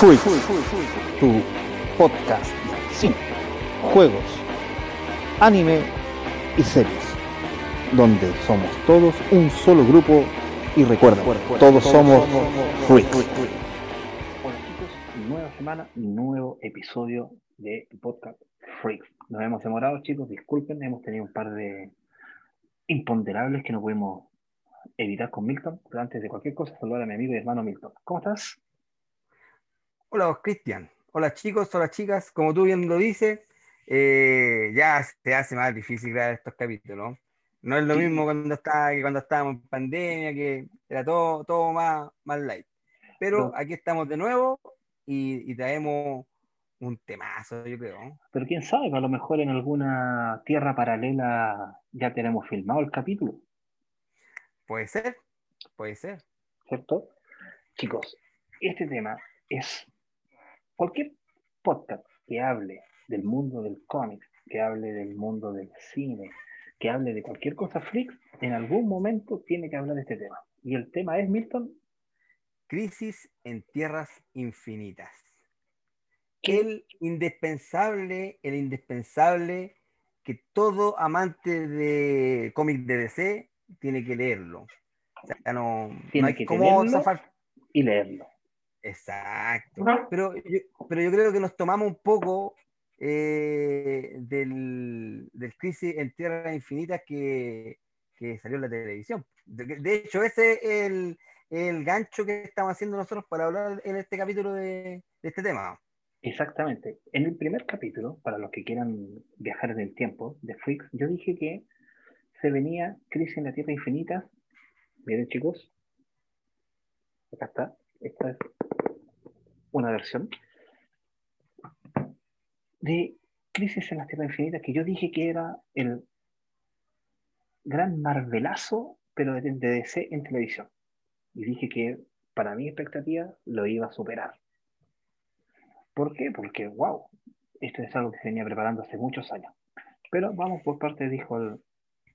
Freak, tu podcast de juegos, anime y series, donde somos todos un solo grupo y recuerda, todos somos Freak. Hola chicos, nueva semana, nuevo episodio de podcast Freak. Nos hemos demorado chicos, disculpen, hemos tenido un par de imponderables que no pudimos evitar con Milton, pero antes de cualquier cosa, saludar a mi amigo y hermano Milton. ¿Cómo estás? Hola, Cristian. Hola, chicos, hola, chicas. Como tú bien lo dices, eh, ya se hace más difícil grabar estos capítulos. No es lo mismo cuando, está, que cuando estábamos en pandemia, que era todo, todo más, más light. Pero aquí estamos de nuevo y, traemos un temazo, yo creo. Pero quién sabe, a lo mejor en alguna tierra paralela ya tenemos filmado el capítulo. Puede ser, puede ser. ¿Cierto? Chicos, este tema es cualquier podcast que hable del mundo del cómic, que hable del mundo del cine, que hable de cualquier cosa freak, en algún momento tiene que hablar de este tema. Y el tema es, Milton. Crisis en tierras infinitas. El indispensable, el indispensable que todo amante de cómic de DC tiene que leerlo. O sea, no, tiene que cómo zafar. Y leerlo. Exacto. Pero, yo, pero yo creo que nos tomamos un poco eh, del, del, crisis en Tierra Infinita que, que, salió en la televisión. De, hecho, ese es el, el, gancho que estamos haciendo nosotros para hablar en este capítulo de, de, este tema. Exactamente. En el primer capítulo, para los que quieran viajar en el tiempo de Freaks, yo dije que se venía Crisis en la Tierra Infinita. Miren, chicos. Acá está. Esta es una versión de Crisis en la Tierra Infinita que yo dije que era el gran marvelazo, pero de, DC en televisión. Y dije que para mi expectativa lo iba a superar. ¿Por qué? Porque, wow, esto es algo que se venía preparando hace muchos años. Pero vamos por parte, dijo el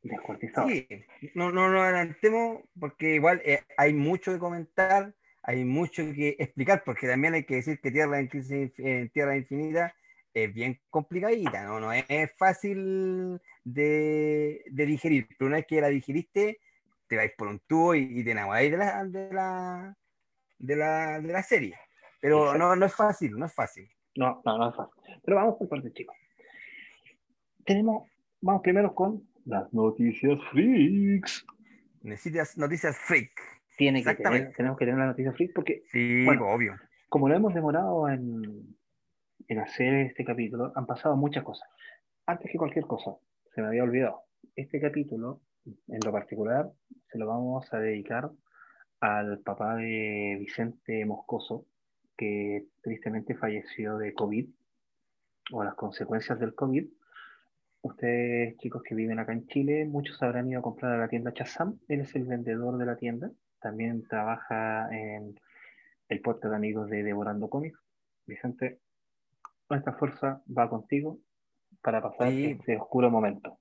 descuartizado. Sí, no, no nos adelantemos porque igual eh, hay mucho que comentar hay mucho que explicar, porque también hay que decir que Tierra en, Tierra Infinita es bien complicadita, ¿no? No es fácil de, digerir, pero una vez que la digeriste, te vais por un tubo y, te enamoráis de la, de la, de la, de la serie. Pero no, no es fácil, no es fácil. No, no, no es fácil. Pero vamos por parte, chicos. Tenemos, vamos primero con las noticias freaks. Necesitas noticias freak. Tiene que tener, tenemos que tener la noticia freak porque, sí, obvio. como lo hemos demorado en, en hacer este capítulo, han pasado muchas cosas. Antes que cualquier cosa, se me había olvidado. Este capítulo, en lo particular, se lo vamos a dedicar al papá de Vicente Moscoso, que tristemente falleció de COVID o las consecuencias del COVID. Ustedes, chicos que viven acá en Chile, muchos habrán ido a comprar a la tienda Chazam. Él es el vendedor de la tienda también trabaja en el podcast de amigos de Devorando Cómics. Vicente, nuestra fuerza va contigo para pasar este oscuro momento.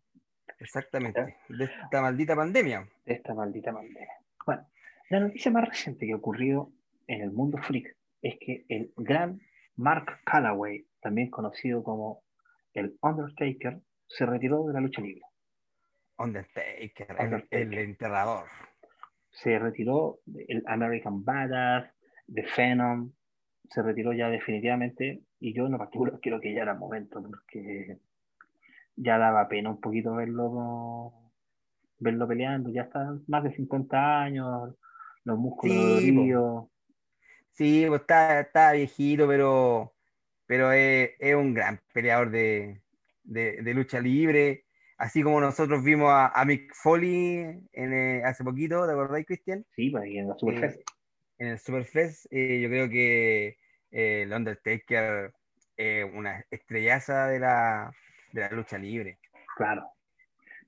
Exactamente, de esta maldita pandemia. De esta maldita pandemia. Bueno, la noticia más reciente que ha ocurrido en el mundo freak es que el gran Mark Calloway, también conocido como el Undertaker, se retiró de la lucha libre. Undertaker. el enterrador se retiró el American Badass, The Phenom, se retiró ya definitivamente y yo en particular creo que ya era momento porque ya daba pena un poquito verlo verlo peleando, ya está más de 50 años, los músculos sí, Sí, pues está, está, viejito, pero, pero es, es un gran peleador de, de, de lucha libre Así como nosotros vimos a, Mick Foley en, eh, hace poquito, ¿te acordáis, Cristian? Sí, pues en la Superfest. Eh, en el Superfest, eh, yo creo que el Undertaker es una estrellaza de la, de la lucha libre. Claro.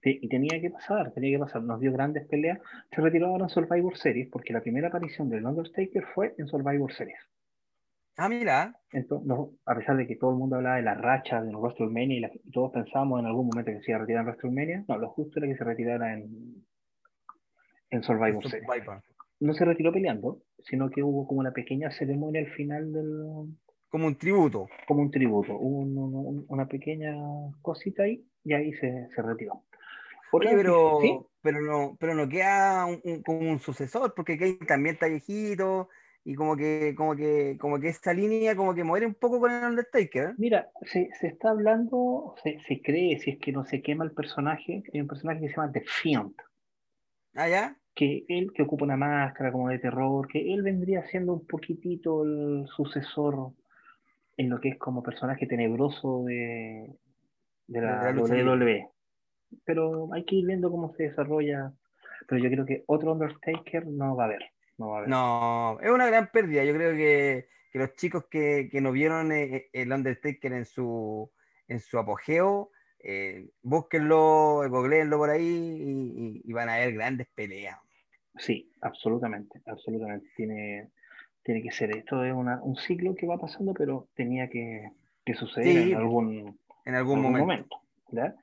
y tenía que pasar, tenía que pasar. Nos dio grandes peleas. Se retiró ahora en Survivor Series, porque la primera aparición del Undertaker fue en Survivor Series. Ah, mira. Entonces, no, a pesar de que todo el mundo hablaba de la racha de WrestleMania y, todos pensábamos en algún momento que se iba a retirar en WrestleMania, no, lo justo era que se retirara en, en Survivor Series. no se retiró peleando, sino que hubo como una pequeña ceremonia al final del, Como un tributo. como un tributo, hubo un- un- una pequeña cosita ahí y ahí se, se retiró. Oye, pero, ¿sí? pero, no, pero no queda un, un- como un sucesor, porque Kane también está viejito y como que, como que, como que esta línea como que muere un poco con el Undertaker. ¿eh? Mira, se, se está hablando, se, se cree, si es que no se quema el personaje, hay un personaje que se llama The Fiend, ¿Ah, ya? que él que ocupa una máscara como de terror, que él vendría siendo un poquitito el sucesor en lo que es como personaje tenebroso de, de la, WWE. Pero hay que ir viendo cómo se desarrolla. Pero yo creo que otro Undertaker no va a haber. No va a haber. No, es una gran pérdida. Yo creo que, que los chicos que, que no vieron eh, el Undertaker en su, en su apogeo, eh, búsquenlo, googleenlo por ahí y, y- y van a ver grandes peleas. Sí, absolutamente, absolutamente. Tiene, tiene que ser. Esto es una- un ciclo que va pasando, pero tenía que, que suceder Sí, en algún, En algún algún momento. ¿ya?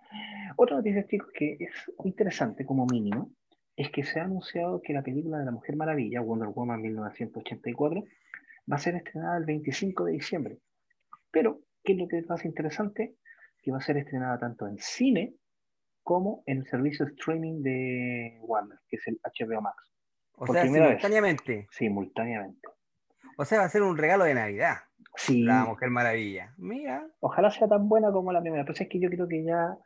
Otra noticia, chicos, que es interesante como mínimo, es que se ha anunciado que la película de la Mujer Maravilla, Wonder Woman 1984, va a ser estrenada el 25 de diciembre. Pero, ¿qué es lo que es más interesante? Que va a ser estrenada tanto en cine como en el servicio streaming de Warner, que es el HBO Max, O Por sea, vez. simultáneamente. simultáneamente. O sea, va a ser un regalo de Navidad. Sí, La Mujer Maravilla. Mira. ojalá sea tan buena como la primera, pero es que yo creo que ya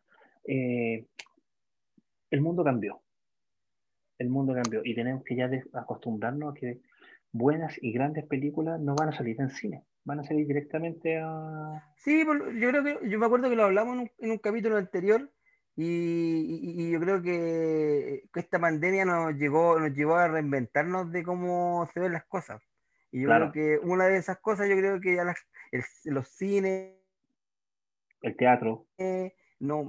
eh, el mundo cambió. El mundo cambió y tenemos que ya acostumbrarnos a que buenas y grandes películas no van a salir en cine, van a salir directamente a... Sí, yo creo que yo me acuerdo que lo hablamos en un, en un capítulo anterior y, y- y yo creo que, esta pandemia nos llegó, nos llevó a reinventarnos de cómo se ven las cosas. Y yo Claro. creo que una de esas cosas, yo creo que ya las- el- los cines, el teatro. no,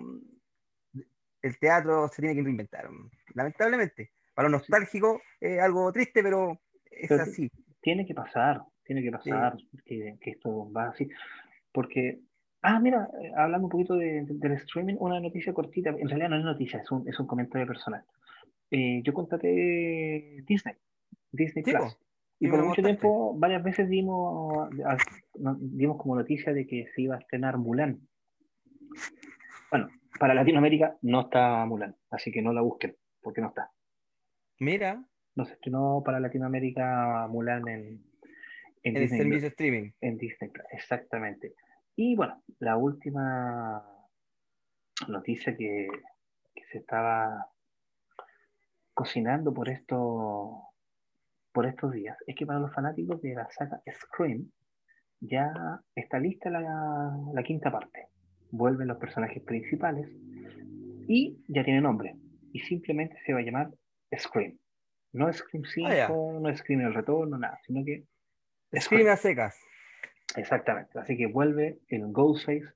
el teatro se tiene que reinventar, lamentablemente. Para los nostálgicos es algo triste, pero es Pero- así. Tiene que pasar, tiene que pasar que, que esto va así. Porque, ah, mira, eh, hablando un poquito de- de- del streaming, una noticia cortita, en realidad no es noticia, es un, es un comentario personal. Eh, yo contraté Disney, Disney Sí, Plus. Y Sí, por mucho contaste. tiempo, varias veces dimos, dimos como noticia de que se iba a estrenar Mulan. Bueno, para Latinoamérica no está Mulan, así que no la busquen, porque no está. Mira, No se estrenó para Latinoamérica Mulan en, en el Disney, servicio streaming. en Disney exactamente. Y bueno, la última noticia que, que se estaba cocinando por esto, por estos días es que para los fanáticos de la saga Scream ya está lista la, la quinta parte. Vuelven los personajes principales y ya tiene nombre. Y simplemente se va a llamar Scream. No Scream 5, Ah, no Scream el retorno, nada, sino que Screen a secas. Exactamente. Así que vuelve el Ghostface,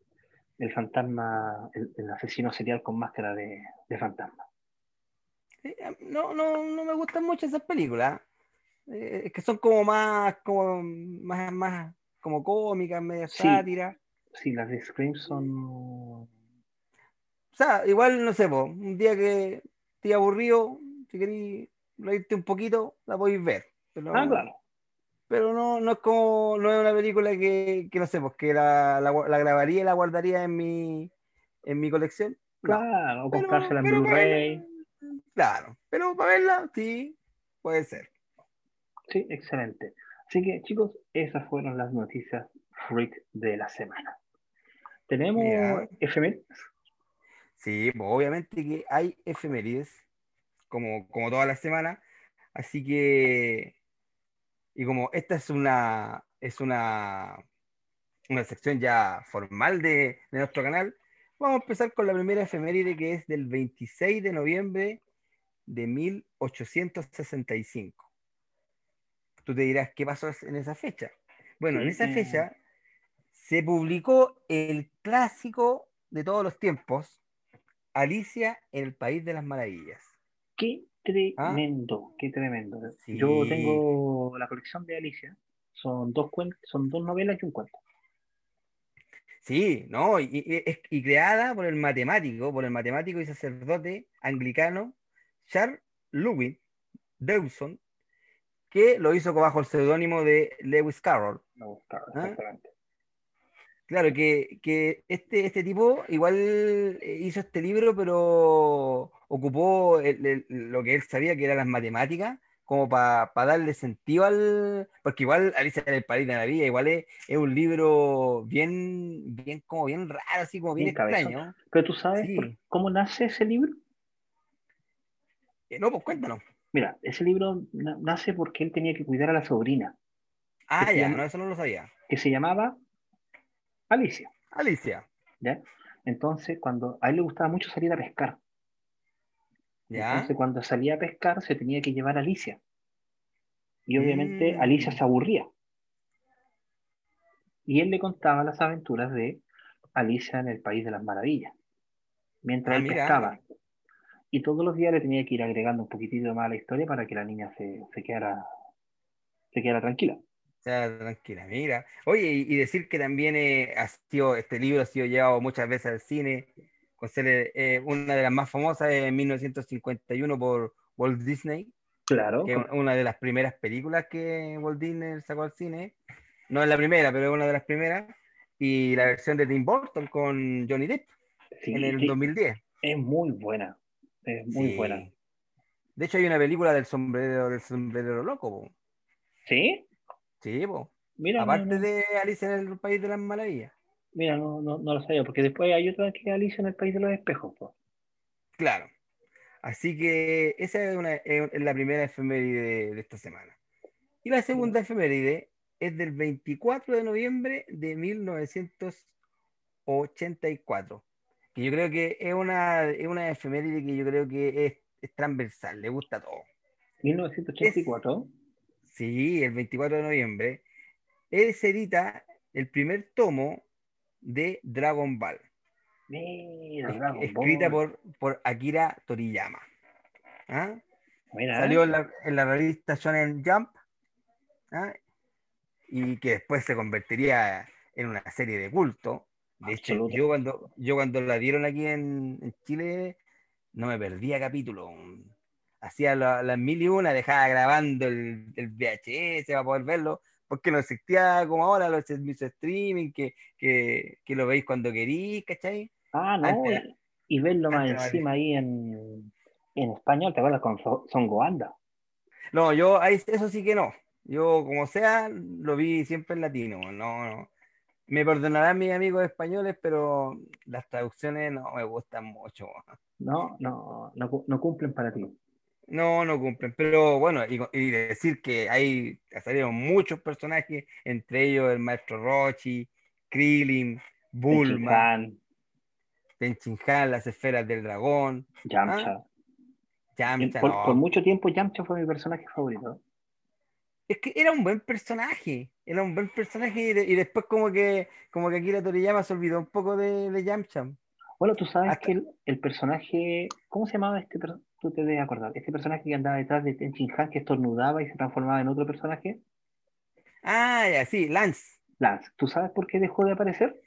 el fantasma, el, el asesino serial con máscara de, de fantasma. Sí, a- No, no, no me gustan mucho esas películas. Eh, es que son como más, como más, más como cómicas, medio Sí. sátira. Sí, las de Scream son. O sea, igual, no sé, po, un día que esté aburrido, si queréis reírte un poquito, la podéis ver. Pero, Ah, claro. pero no, no es como, no es una película que, que no sé, pues que la, la, grabaría y la guardaría en mi, en mi colección. No. Claro, o comprársela en Blu-ray. Claro, pero para verla, sí, puede ser. Sí, excelente. Así que, chicos, esas fueron las noticias freak de la semana. Tenemos Mira. efemérides. Sí, pues obviamente que hay efemérides, como, como todas las semanas, así que, y como esta es una, es una, una sección ya formal de, de nuestro canal, vamos a empezar con la primera efeméride que es del 26 de noviembre de 1865. Tú te dirás, ¿qué pasó en esa fecha? Bueno, en esa eh. fecha se publicó el clásico de todos los tiempos, Alicia en el País de las Maravillas. Qué tremendo, qué tremendo. ¿Ah? Sí. Yo tengo la colección de Alicia. Son dos cuentos, son dos novelas y un cuento. Sí, ¿no? Y, y- es- y creada por el matemático, por el matemático y sacerdote anglicano Charles Lewin Dawson, que lo hizo bajo el seudónimo de Lewis Carroll. No, claro, ¿Ah? exactamente. Claro, que, que este, este tipo igual eh, hizo este libro, pero ocupó el- el- lo que él sabía que eran las matemáticas, como para darle sentido al... Porque igual Alicia en el País de la Vida, igual es, es un libro bien, bien, como bien raro, así como bien, Bien cabezón. extraño. Pero tú sabes Sí. por- cómo nace ese libro. Eh, no, pues cuéntanos. Mira, ese libro na- nace porque él tenía que cuidar a la sobrina, Ah, ya, llama? no, eso no lo sabía. que se llamaba Alicia. Alicia, ¿ya? Entonces, cuando a él le gustaba mucho salir a pescar, ¿ya? entonces cuando salía a pescar se tenía que llevar a Alicia. Y obviamente Mm. Alicia se aburría. Y él le contaba las aventuras de Alicia en el País de las Maravillas, mientras Ah, él mira. pescaba. Y todos los días le tenía que ir agregando un poquitito más a la historia para que la niña se, se quedara, se quedara tranquila. Sea, tranquila, mira. Oye, y, y decir que también eh, ha sido, este libro ha sido llevado muchas veces al cine, ser eh, una de las más famosas en 1951 por Walt Disney, Claro. que es una de las primeras películas que Walt Disney sacó al cine. No es la primera, pero es una de las primeras. Y la versión de Tim Burton con Johnny Depp Sí, en el sí, 2010. es muy buena. Es muy Sí. buena. De hecho, hay una película del sombrero, del sombrero loco. po. ¿Sí? Sí, po. Mira, aparte de Alicia en el País de las Maravillas. Mira, no, no, no lo sabía, porque después hay otra que es Alicia en el País de los Espejos. po. Claro. Así que esa es, una- es- es la primera efeméride de, de esta semana. Y la segunda efeméride es del 24 de noviembre de 1984. Que yo creo que es una, es una efeméride que yo creo que es, es transversal, le gusta a todo. 1984. Sí, el 24 de noviembre. Él se edita el primer tomo de Dragon Ball. Mira, Dragon escrita Ball. por, por Akira Toriyama. ¿Ah? Mira, Salió en la, en la revista Shonen Jump ¿ah? y que después se convertiría en una serie de culto. De hecho, Absoluto. yo cuando, yo cuando la dieron aquí en, en Chile no me perdía capítulo. Hacía la- las mil y una, dejaba grabando el, el VHS para poder verlo, porque no existía como ahora los streaming, que, que, que lo veis cuando queréis, ¿cachai? Ah, no, Antes- y, y verlo más no encima ahí en, en español, ¿te acuerdas con So- Son Goanda? No, yo eso sí que no. Yo, como sea, lo vi siempre en latino. No, no. Me perdonarán mis amigos españoles, pero las traducciones no me gustan mucho. No, no, no cumplen para ti. No, no cumplen. Pero bueno, y, y decir que hay salieron muchos personajes, entre ellos el maestro Rochi, Krillin, Bulma, Tenchinhan, las esferas del dragón, Yamcha. Yamcha, por, no. por mucho tiempo Yamcha fue mi personaje favorito. Es que era un buen personaje, era un buen personaje y, de- y después como que como que Akira Toriyama se olvidó un poco de, de Yamcha. Bueno, tú sabes Hasta- que el, el personaje, ¿cómo se llamaba este personaje? Tú te debes acordar. Este personaje que andaba detrás de Tenshinhan, que estornudaba y se transformaba en otro personaje. Ah, ya, sí, Lance, Lance. ¿Tú sabes por qué dejó de aparecer?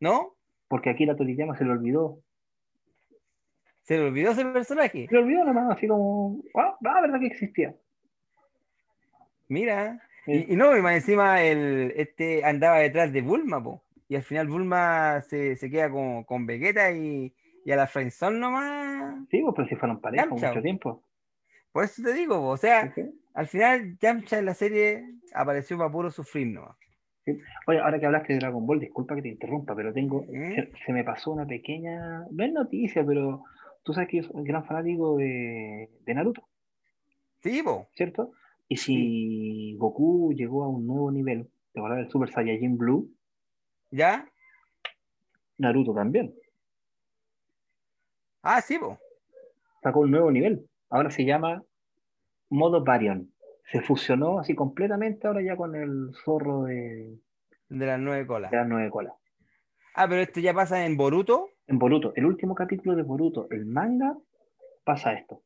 ¿no? Porque aquí la Toriyama se le olvidó. Se le olvidó ese personaje. Se le olvidó nomás, así como, ah, ah, verdad que existía. Mira. Sí. Y, y no, y más encima el, este andaba detrás de Bulma, po. Y al final Bulma se, se queda con, con Vegeta y, y a la Friendzone nomás. Sí, pues, pero si fueron pareja Yamcha. mucho tiempo. Por eso te digo, o sea, Sí, al final Yamcha en la serie apareció para puro sufrir nomás. Oye, ahora que hablaste de Dragon Ball, disculpa que te interrumpa, pero tengo, se, se me pasó una pequeña, no es noticia, pero tú sabes que yo soy un gran fanático de, de Naruto, Sí, po. ¿cierto? Y si Goku llegó a un nuevo nivel, ¿te acuerdas del Super Saiyajin Blue? ¿Ya? Naruto también Ah, sí, po. sacó un nuevo nivel. Ahora se llama modo Varion. Se fusionó así completamente ahora ya con el zorro de, De las nueve colas. de las nueve colas. Ah, pero esto ya pasa en Boruto. En Boruto, el último capítulo de Boruto, el manga, pasa esto.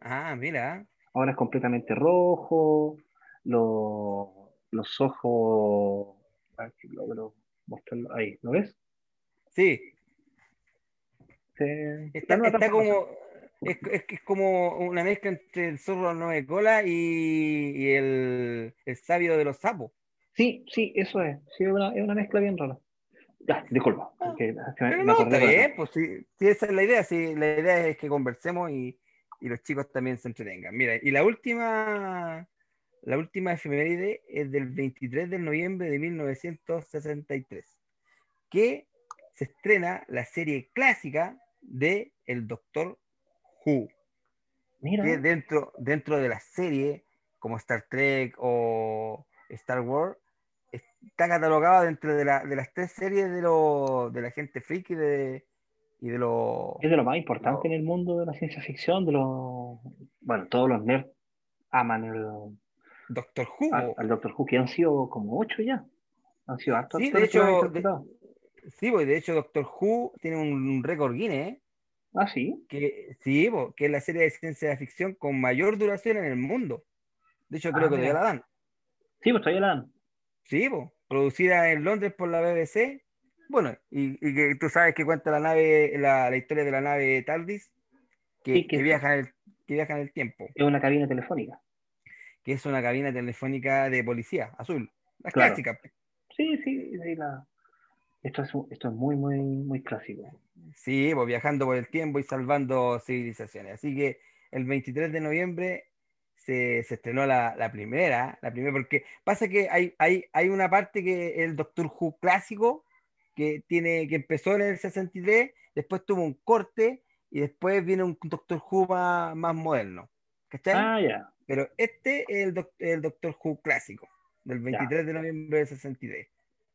Ah, mira. Ahora es completamente rojo, lo- los ojos, a ver si logro mostrarlo ahí, ¿lo ves? Sí, Está, como. Es, es, es como una mezcla entre el zorro de nueve cola y, y el, el sabio de los sapos. Sí, sí, eso es. Sí, es una, es una mezcla bien rara. Ya, disculpa. me no, está bien, pues sí, sí, esa es la idea. Sí, la idea es que conversemos y, y los chicos también se entretengan. Mira, y la última, la última efeméride es del 23 de noviembre de 1963, que se estrena la serie clásica de El Doctor Who, Mira, que dentro, dentro de la serie, como Star Trek o Star Wars, está catalogada dentro de, la- de las tres series de, lo, de la gente freak y de, y de los... es de lo más importante no. en el mundo de la ciencia ficción, de los... Bueno, todos los nerds aman el, Doctor Who. al, al Doctor Who, que han sido como ocho ya. Han sido hartos Sí, de lo hecho, de-. Sí, pues de hecho Doctor Who tiene un récord Guinness, ¿eh? Ah, sí. que sí, que es la serie de ciencia ficción con mayor duración en el mundo. De hecho, creo Ah, que todavía la dan. Sí, pues todavía la dan. Sí, pues, producida en Londres por la BBC. Bueno, y, y que tú sabes que cuenta la nave, la, la historia de la nave TARDIS, que, Sí, que- que viaja en el, que viaja en el tiempo, Es una cabina telefónica. que es una cabina telefónica de policía, azul. Las Claro. clásicas. Sí, sí, sí, la... Esto es, esto es muy, muy, muy clásico. Sí, pues viajando por el tiempo y salvando civilizaciones. Así que el 23 de noviembre se, se estrenó la, la primera, la primera, porque pasa que hay, hay, hay una parte que el Doctor Who clásico, que, tiene, que empezó en el 63, después tuvo un corte y después viene un Doctor Who más, más moderno. ¿Cachai? Ah, ya. Pero este es el, doc- el Doctor Who clásico, del 23 de noviembre del 63.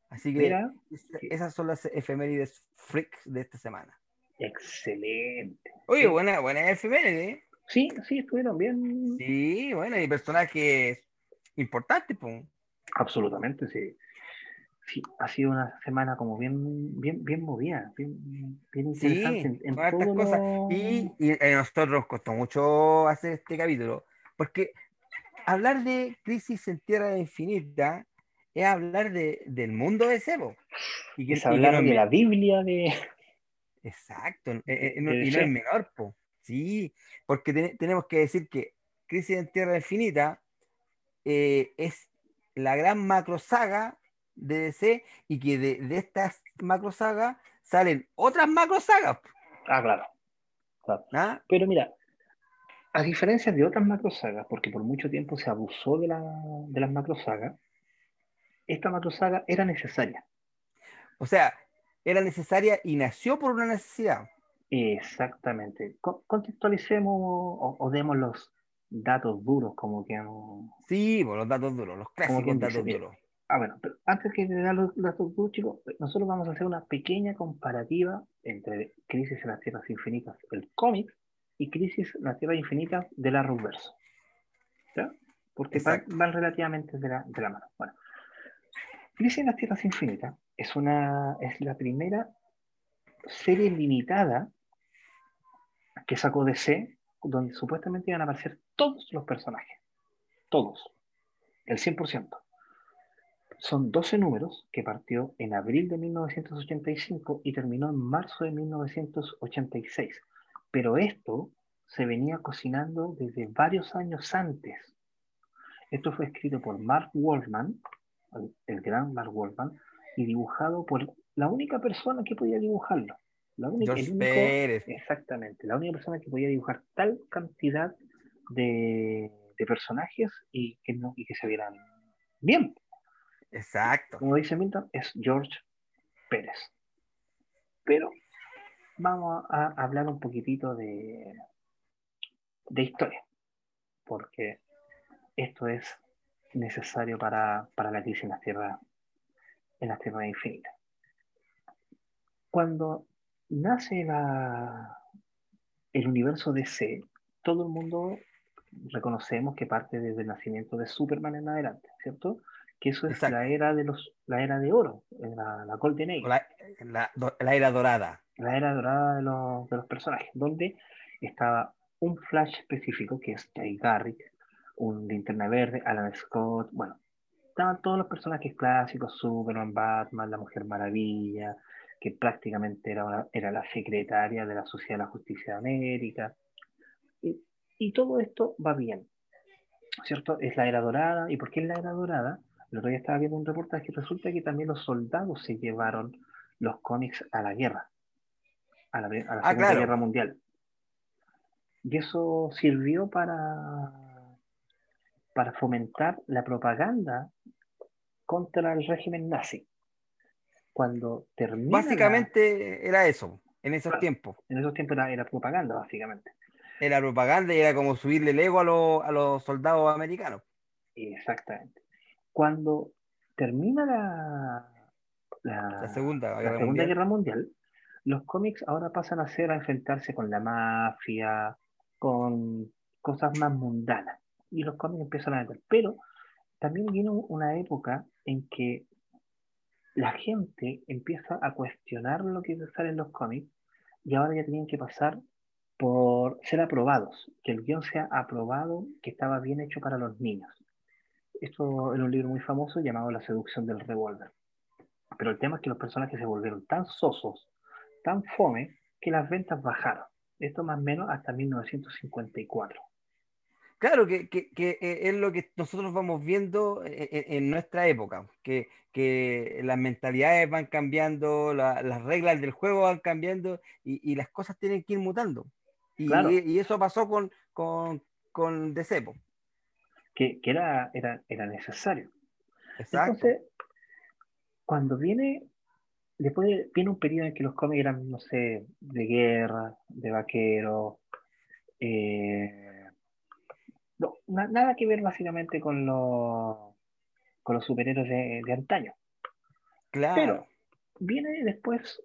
Así que Mira, esa- esas son las efemérides freaks de esta semana. excelente. Oye, Sí. buena, buena efeméride. ¿eh? Sí, sí, estuvieron bien. Sí, bueno, y personajes importantes, pues. Absolutamente, sí. Sí, ha sido una semana como bien, bien, bien movida, bien, bien Sí, interesante en, en hartas todo cosas. lo- Y, y a nosotros nos costó mucho hacer este capítulo, porque hablar de Crisis en Tierra Infinita es hablar de, del mundo de Sebo. Y que, es hablar no de la Biblia de... Exacto, eh, eh, no- de y no es menor, po. Sí, porque te- tenemos que decir que Crisis en Tierra Infinita eh, es la gran macro saga de DC y que de, de estas macro sagas salen otras macro sagas. Ah, claro. claro. ¿ah? Pero mira, a diferencia de otras macrosagas, porque por mucho tiempo se abusó de, la, de las macrosagas, esta macrosaga era necesaria. O sea, era necesaria y nació por una necesidad. Exactamente. Co- contextualicemos o, o demos los datos duros, como que... Sí, por los datos duros, los clásicos dice, datos duros. Ah, bueno, pero antes que dar los datos duros, chicos, nosotros vamos a hacer una pequeña comparativa entre Crisis en las Tierras Infinitas, el cómic, y Crisis en las Tierras Infinitas de la Verso. ¿Ya? Porque van, relativamente de la, de la mano. Bueno, Crisis en las Tierras Infinitas es, una, es la primera serie limitada que sacó DC, donde supuestamente iban a aparecer todos los personajes. Todos. El 100%. Son 12 números que partió en abril de 1985 y terminó en marzo de 1986. Pero esto se venía cocinando desde varios años antes. Esto fue escrito por Mark Wolfman, el, gran Mark Wolfman, y dibujado por la única persona que podía dibujarlo. La única, el único-. Exactamente, la única persona que podía dibujar tal cantidad de, de personajes y que, no, y que se vieran bien. Exacto. Como dice Milton, es George Pérez. Pero vamos a hablar un poquitito de, de historia, porque esto es necesario para, para la crisis en las tierras, en las tierras infinitas. Cuando nace la, el universo DC, todo el mundo reconocemos que parte desde el nacimiento de Superman en adelante, ¿cierto? Que eso es Exacto. la era de los, la era de oro, la, la Golden Age, La, la- do- la era dorada. la era dorada de los, de los personajes, donde estaba un Flash específico, que es Jay Garrick, un Linterna Verde, Alan Scott, bueno, estaban todos los personajes clásicos, Superman, Batman, la Mujer Maravilla, que prácticamente era, una- era la secretaria de la Sociedad de la Justicia de América. Y, y todo esto va bien, ¿cierto? Es la era dorada. ¿Y por qué es la era dorada? El otro día estaba viendo un reportaje y resulta que también los soldados se llevaron los cómics a la guerra, a la, a la Ah, Segunda claro. Guerra Mundial. Y eso sirvió para, para fomentar la propaganda contra el régimen nazi. Cuando termina la- Básicamente era eso, en esos Claro. tiempos. en esos tiempos era, era propaganda, básicamente. Era propaganda y era como subirle el ego a, los- a los soldados americanos. Exactamente. Cuando termina la, la, La Segunda la Guerra Segunda Mundial. Guerra Mundial, los cómics ahora pasan a ser a enfrentarse con la mafia, con cosas más mundanas. Y los cómics empiezan a vender. Pero también viene un- una época en que la gente empieza a cuestionar lo que sale en los cómics y ahora ya tenían que pasar por ser aprobados, que el guion sea aprobado, que estaba bien hecho para los niños. Esto era un libro muy famoso llamado La seducción del revólver. Pero el tema es que los personajes se volvieron tan sosos, tan fome, que las ventas bajaron. Esto más o menos hasta 1954. Claro, que, que- que, eh, es lo que nosotros vamos viendo en, en- en nuestra época, que, que las mentalidades van cambiando, la- las reglas del juego van cambiando y, y las cosas tienen que ir mutando. Y, Claro. y eso pasó con, con, con que era, era, era necesario. Exacto. Entonces, cuando viene, después viene un periodo en que los cómics eran, no sé, de guerra, de vaquero, eh, no, na- nada que ver básicamente con los, con los superhéroes de, de antaño. claro. Pero viene después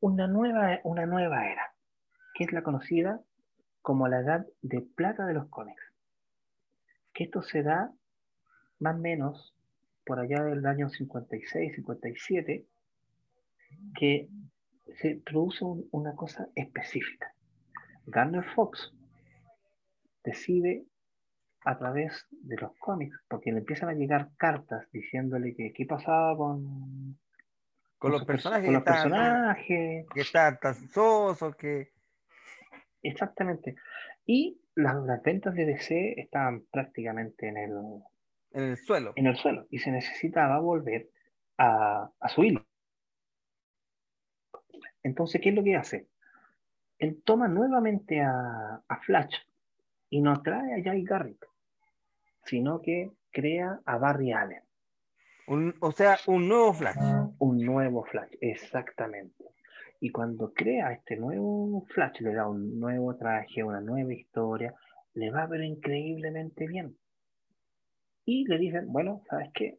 una nueva, una nueva era, que es la conocida como la edad de plata de los cómics. Que esto se da más o menos por allá del año 56, 57, que se produce un- una cosa específica. Garner Fox decide a través de los cómics, porque le empiezan a llegar cartas diciéndole que qué pasaba con, con los personajes con los personajes, que estaban tan sosos, que exactamente. Y las, las ventas de DC estaban prácticamente en el, en el suelo. en el suelo y se necesitaba volver a, a su hilo. Entonces, ¿qué es lo que hace? Él toma nuevamente a, a Flash y no trae a Jay Garrick, sino que crea a Barry Allen, Un- o sea, un nuevo Flash. un nuevo Flash, exactamente. Y cuando crea este nuevo Flash, le da un nuevo traje, una nueva historia, le va pero increíblemente bien. Y le dicen, bueno, ¿sabes qué?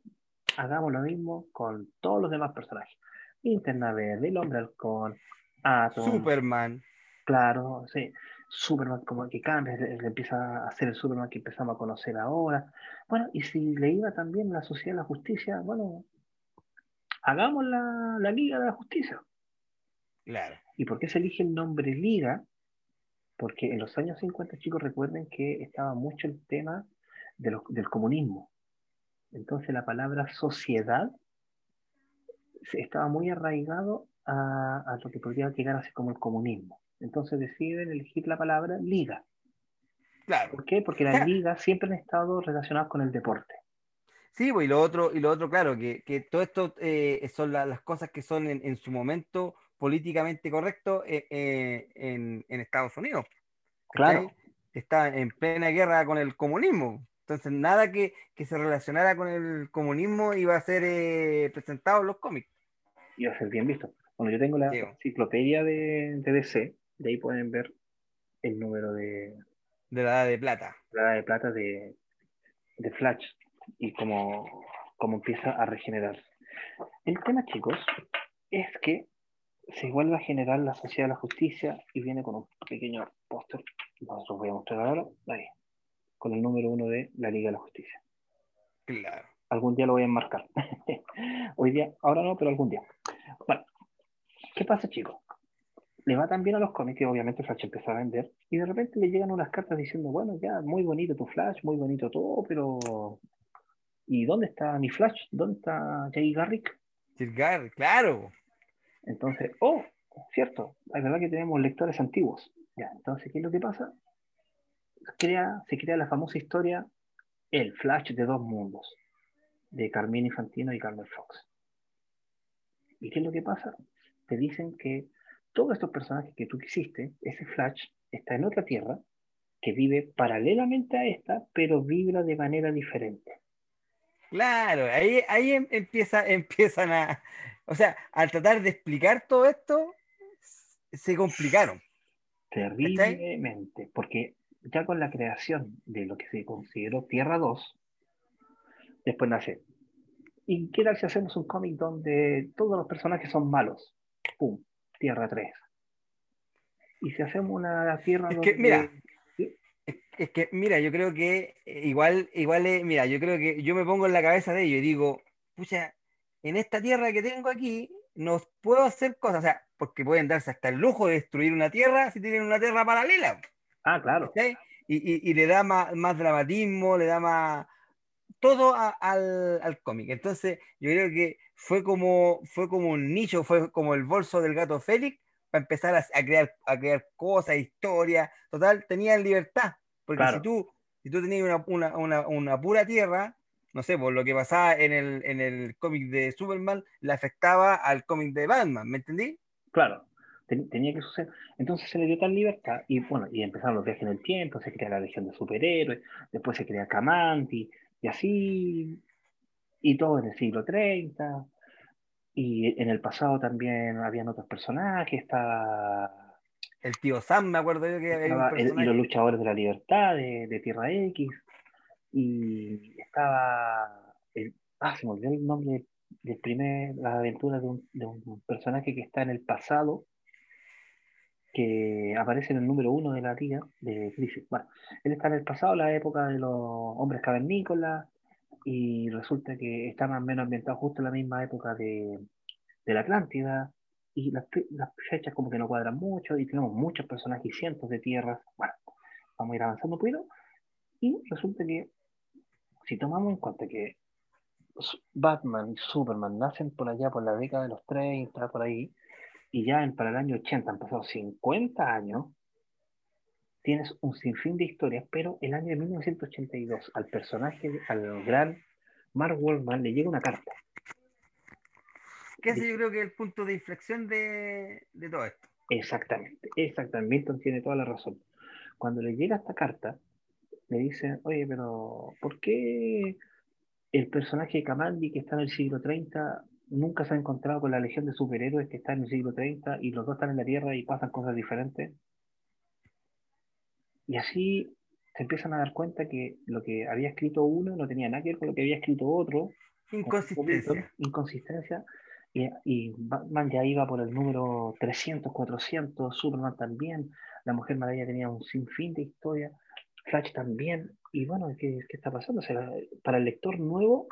Hagamos lo mismo con todos los demás personajes. Linterna Verde, el Hombre Halcón, Atom, Superman. claro, sí. Superman como que cambia, le, empieza a hacer el Superman que empezamos a conocer ahora. Bueno, y si le iba también la Sociedad de la Justicia, bueno, hagamos la, la Liga de la Justicia. Claro. ¿Y por qué se elige el nombre Liga? Porque en los años 50, chicos, recuerden que estaba mucho el tema de los- del comunismo. Entonces la palabra sociedad estaba muy arraigado a, a lo que podría llegar a ser como el comunismo. Entonces deciden elegir la palabra liga. Claro. ¿Por qué? Porque las ligas siempre han estado relacionadas con el deporte. Sí, pues, y lo otro, y lo otro, claro, que, que todo esto eh, son la- las cosas que son en, en su momento políticamente correcto eh, eh, en, en Estados Unidos. Claro. Está en plena guerra con el comunismo. Entonces, nada que, que se relacionara con el comunismo iba a ser eh, presentado en los cómics. Va a ser bien visto. Bueno, yo tengo la Sí. enciclopedia de, de DC, de ahí pueden ver el número de, de la edad de plata. la edad de plata de, de Flash y cómo, cómo empieza a regenerarse. El tema, chicos, es que se vuelve a generar la Sociedad de la Justicia y viene con un pequeño póster, no os lo voy a mostrar ahora, ahí, con el número uno de la Liga de la Justicia. Claro. Algún día lo voy a enmarcar. Hoy día, ahora no, pero algún día. Bueno, ¿qué pasa, chicos? Le va tan bien a los cómics que obviamente Flash empezó a vender y de repente le llegan unas cartas diciendo, bueno, ya, muy bonito tu Flash, muy bonito todo, pero ¿y dónde está mi Flash? ¿Dónde está Jay Garrick? Sir Garry, claro. Entonces, oh, cierto, es verdad que tenemos lectores antiguos. Ya, entonces, ¿qué es lo que pasa? crea, se crea la famosa historia El Flash de dos mundos, de Carmine Infantino y Carmen Fox. ¿Y qué es lo que pasa? Te dicen que todos estos personajes que tú quisiste, ese Flash, está en otra tierra que vive paralelamente a esta, pero vibra de manera diferente. Claro, ahí, ahí em, empieza, empiezan a. O sea, al tratar de explicar todo esto, se complicaron. Terriblemente, porque ya con la creación de lo que se consideró Tierra 2, después nace. ¿Y qué tal si hacemos un cómic donde todos los personajes son malos? ¡Pum! Tierra 3. Y si hacemos una Tierra es que, mira, es que, mira, yo creo que eh, igual, igual, mira, yo creo que yo me pongo en la cabeza de ellos y digo, pucha, en esta tierra que tengo aquí, no puedo hacer cosas, o sea, porque pueden darse hasta el lujo de destruir una tierra si tienen una tierra paralela. Ah, claro. Y, le da más, dramatismo, le da más todo al, al cómic. Entonces, yo creo que fue como, fue como un nicho, fue como el bolso del gato Félix para empezar a, crear, a crear cosas, historias. Total, tenían libertad. Porque si tú, si tú tenías una, una, una, pura tierra, no sé, por lo que pasaba en el, en el cómic de Superman, le afectaba al cómic de Batman, ¿me entendí? Claro, tenía que suceder. Entonces se le dio tal libertad y bueno, y empezaron los viajes en el tiempo, se crea la Legión de Superhéroes, después se crea Camanti, y así, y todo en el siglo 30. Y en el pasado también habían otros personajes, estaba... El tío Sam, me acuerdo yo que había y los luchadores de la libertad de, Tierra X. Y estaba... El, ah, se me olvidó el nombre del primer, las aventuras de un, de un personaje que está en el pasado, que aparece en el número uno de la tía de Crisis. Bueno, él está en el pasado, la época de los hombres cavernícolas, y resulta que está más o menos ambientado justo en la misma época de, de la Atlántida, y las, las, fechas como que no cuadran mucho, y tenemos muchos personajes y cientos de tierras. Bueno, vamos a ir avanzando poquito, y resulta que si tomamos en cuenta que Batman y Superman nacen por allá por la década de los 30, por ahí, y ya en, para el año 80 han pasado 50 años, tienes un sinfín de historias, pero el año de 1982 al personaje, al gran Mark Wallman, le llega una carta. Que ese yo creo que es el punto de inflexión de, de todo esto. Exactamente, exactamente. Milton tiene toda la razón. Cuando le llega esta carta, le dicen, oye, pero ¿por qué el personaje de Kamandi que está en el siglo 30 nunca se ha encontrado con la legión de superhéroes que está en el siglo 30 y los dos están en la Tierra y pasan cosas diferentes? Y así se empiezan a dar cuenta que lo que había escrito uno no tenía nada que ver con lo que había escrito otro. Inconsistencia. Inconsistencia. Y, y, Batman ya iba por el número 300, 400, Superman también, la Mujer Maravilla tenía un sinfín de historia, Flash también, y bueno, ¿qué, qué está pasando? O sea, para el lector nuevo,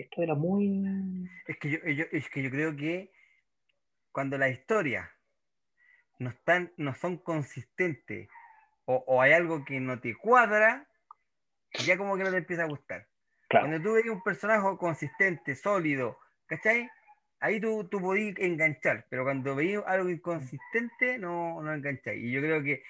esto era muy... Es que yo, es que yo creo que cuando las historias no, están, no son consistentes o, hay algo que no te cuadra, ya como que no te empieza a gustar. Cuando tú ves un personaje consistente, sólido, ¿cachai? Ahí tú, tú podías enganchar, pero cuando veías algo inconsistente, no, no engancháis. Y yo creo que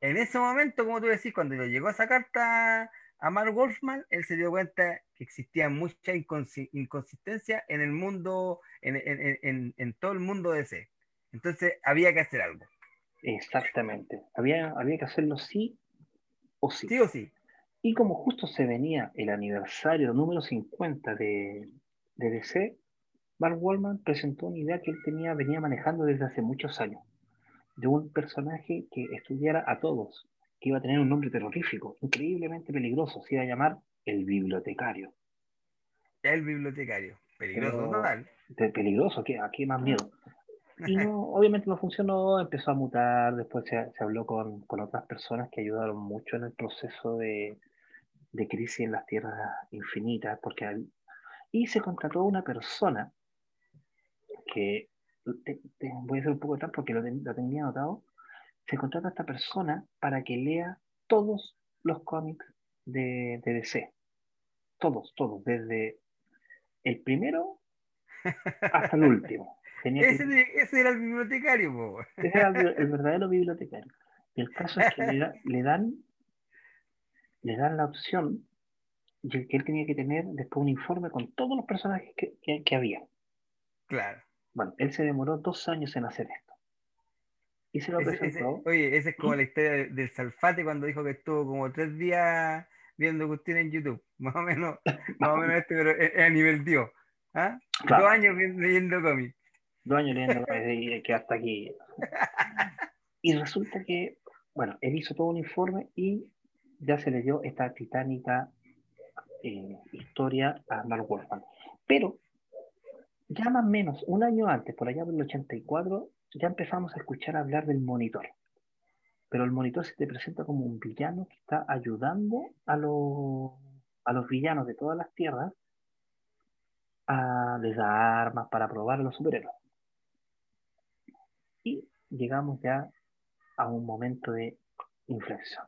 en ese momento, como tú decís, cuando le llegó esa carta a Mark Wolfman, él se dio cuenta que existía mucha inconsistencia en el mundo, en, en, en, en, todo el mundo de ese. Entonces había que hacer algo. Exactamente. Había, había que hacerlo sí o sí. Sí o sí. Y como justo se venía el aniversario número 50 de, de DC, Mark Wallman presentó una idea que él tenía, venía manejando desde hace muchos años, de un personaje que estudiara a todos, que iba a tener un nombre terrorífico, increíblemente peligroso, se iba a llamar el bibliotecario. El bibliotecario, peligroso total. peligroso, ¿qué, ¿a qué más miedo? Y no, obviamente no funcionó, empezó a mutar, después se, se habló con, con, otras personas que ayudaron mucho en el proceso de, de crisis en las tierras infinitas, porque y se contrató una persona que, voy a hacer un poco atrás porque lo, lo tenía anotado, se contrata a esta persona para que lea todos los cómics de, de DC. Todos, todos, desde el primero hasta el último. Ese, era el bibliotecario, Ese era el, verdadero bibliotecario. el caso es que le, dan le dan la opción de que él tenía que tener después un informe con todos los personajes que, que, que había. Claro. Bueno, él se demoró dos años en hacer esto. Y se lo Ese- ese- presentó. oye, esa es como la historia de- del Salfate cuando dijo que estuvo como tres días viendo cuestiones en YouTube. Más o menos, más o menos este, pero es, a nivel Dios. ¿Ah? Claro. Dos años leyendo cómics. Dos años leyendo y que hasta aquí. Y resulta que, bueno, él hizo todo un informe y ya se le dio esta titánica eh, historia a Mark Wolfman. Pero, ya más o menos, un año antes, por allá por el 84, ya empezamos a escuchar hablar del monitor. Pero el monitor se te presenta como un villano que está ayudando a, los a los villanos de todas las tierras a les da armas para probar a los superhéroes. Y llegamos ya a un momento de inflexión.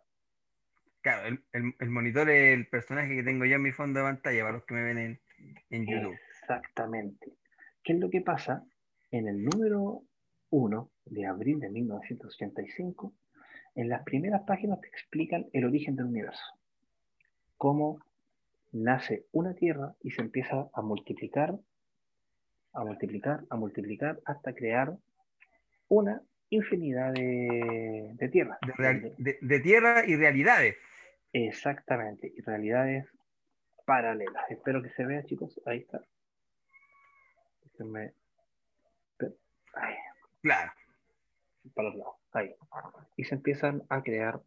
Claro, el, el- el monitor es el personaje que tengo yo en mi fondo de pantalla para los que me ven en, en YouTube. Exactamente. ¿Qué es lo que pasa? En el número 1 de abril de 1985, en las primeras páginas te explican el origen del universo. Cómo nace una Tierra y se empieza a multiplicar, a multiplicar, a multiplicar, hasta crear una infinidad de, de tierras. De, real- de- de tierra y realidades. Exactamente, y realidades paralelas. Espero que se vea, chicos. Ahí está. Déjenme- Claro. para los lados. Ahí. Y se empiezan a crear,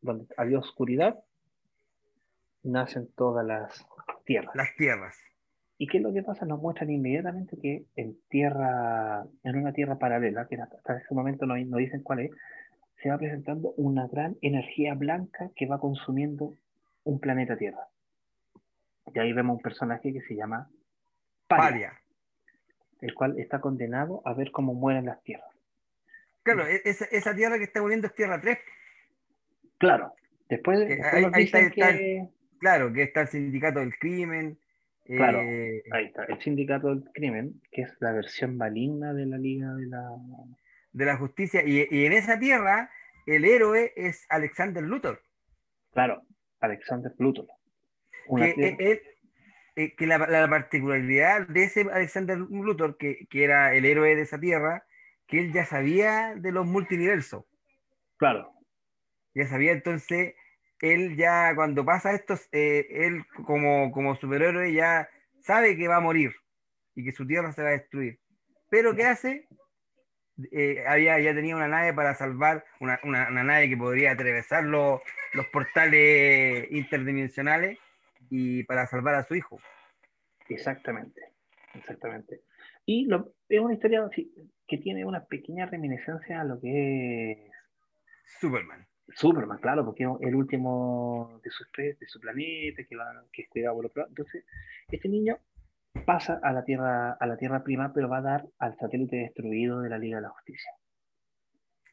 donde había oscuridad, nacen todas las tierras. Las tierras. ¿Y qué es lo que pasa? Nos muestran inmediatamente que en tierra, en una tierra paralela, que hasta ese momento no, no dicen cuál es, se va presentando una gran energía blanca que va consumiendo un planeta Tierra. Y ahí vemos un personaje que se llama Paria, Paria. el cual está condenado a ver cómo mueren las tierras. Claro, e- esa, esa tierra que está muriendo es Tierra 3. Claro, después, Que después ahí- nos ahí está- dicen está- que... Claro, que está el sindicato del crimen. Claro. eh, Ahí está, el sindicato del crimen, que es la versión maligna de la Liga de la... de la justicia. Y, y en esa tierra, el héroe es Alexander Luthor. Claro, Alexander Luthor. Que, tierra- él- eh, que la, la particularidad de ese Alexander Luthor, que, que era el héroe de esa tierra, que él ya sabía de los multiversos. Claro, Ya sabía, entonces, él ya cuando pasa esto, eh, él como, como superhéroe ya sabe que va a morir y que su tierra se va a destruir. Pero ¿qué hace? Eh, había, ya tenía una nave para salvar, una, una- una nave que podría atravesar los, los portales interdimensionales y para salvar a su hijo. exactamente. Exactamente. Y lo- es una historia que tiene una pequeña reminiscencia a lo que es Superman. Superman, claro, porque es el último de su de su planeta, que, va, que es cuidado por otro. Entonces, este niño pasa a la Tierra, a la Tierra prima, pero va a dar al satélite destruido de la Liga de la Justicia.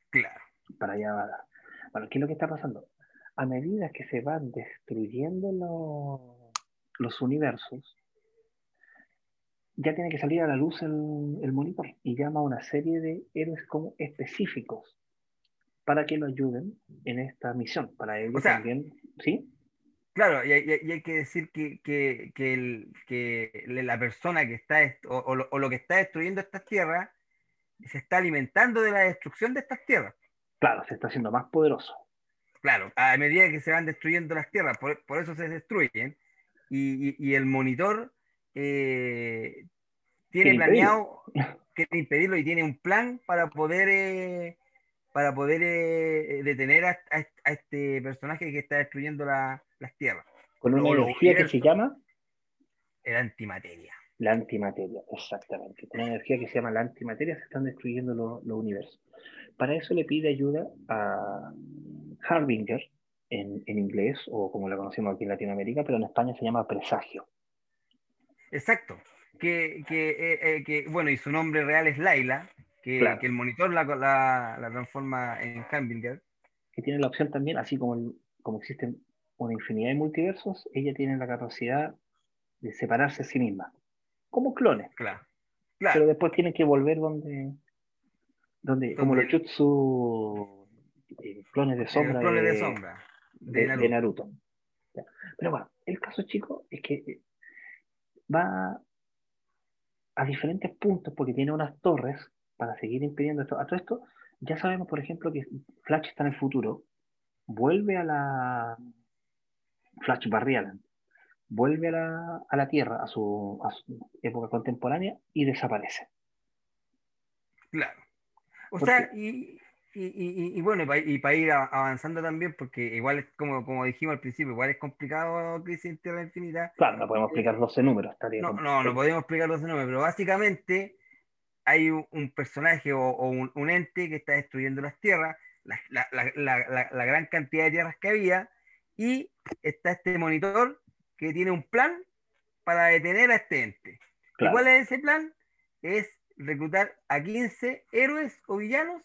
Claro. Para allá va a dar. Bueno, ¿qué es lo que está pasando? A medida que se van destruyendo los, los universos, ya tiene que salir a la luz el, el monitor y llama a una serie de héroes como específicos para que lo ayuden en esta misión. Para ellos O sea, también, ¿sí? Claro, y, hay- y hay que decir que, que, que el- que la persona que está, est- o, o lo, o lo que está destruyendo estas tierras, se está alimentando de la destrucción de estas tierras. Claro, se está haciendo más poderoso. Claro, a medida que se van destruyendo las tierras, por, por eso se destruyen. Y, y- y el monitor eh, tiene planeado, quiere impedirlo y tiene un plan para poder, eh, para poder eh, detener a, a- a este personaje que está destruyendo la- las tierras, Con una energía que se llama el antimateria. la antimateria, exactamente. Con una energía que se llama la antimateria se están destruyendo lo- los universos. Para eso le pide ayuda a Harbinger en, en inglés, o como la conocemos aquí en Latinoamérica, pero en España se llama presagio. Exacto. Que, que, eh, eh, que, bueno, y su nombre real es Laila, que, Claro. que el monitor la, la, la transforma en Hambinger. que tiene la opción también, así como, el- como existen una infinidad de multiversos, ella tiene la capacidad de separarse a sí misma, como clones, Claro. pero Claro. después tienen que volver donde, donde como los jutsu eh, clones de sombra, Los clones de, de sombra. de- De de Naruto. Naruto. Pero bueno, el caso chico es que eh, va a diferentes puntos porque tiene unas torres para seguir impidiendo esto. A todo esto, ya sabemos, por ejemplo, que Flash está en el futuro, vuelve a la Flash Barrialand, vuelve a la, a la Tierra, a su, a su época contemporánea, y desaparece. Claro. O Porque- sea, y, y, y- y bueno, y para ir a- avanzando también, porque igual es como, como dijimos al principio, igual es complicado Crisis en Tierra Infinita. Claro, no podemos explicar 12 números. Estaría No, no, no podemos explicar los nombres, pero básicamente hay un, un personaje o, o un, un ente que está destruyendo las tierras, la, la- la- la- gran cantidad de tierras que había, y está este monitor que tiene un plan para detener a este ente. ¿Y Claro. cuál es ese plan? Es reclutar a 15 héroes o villanos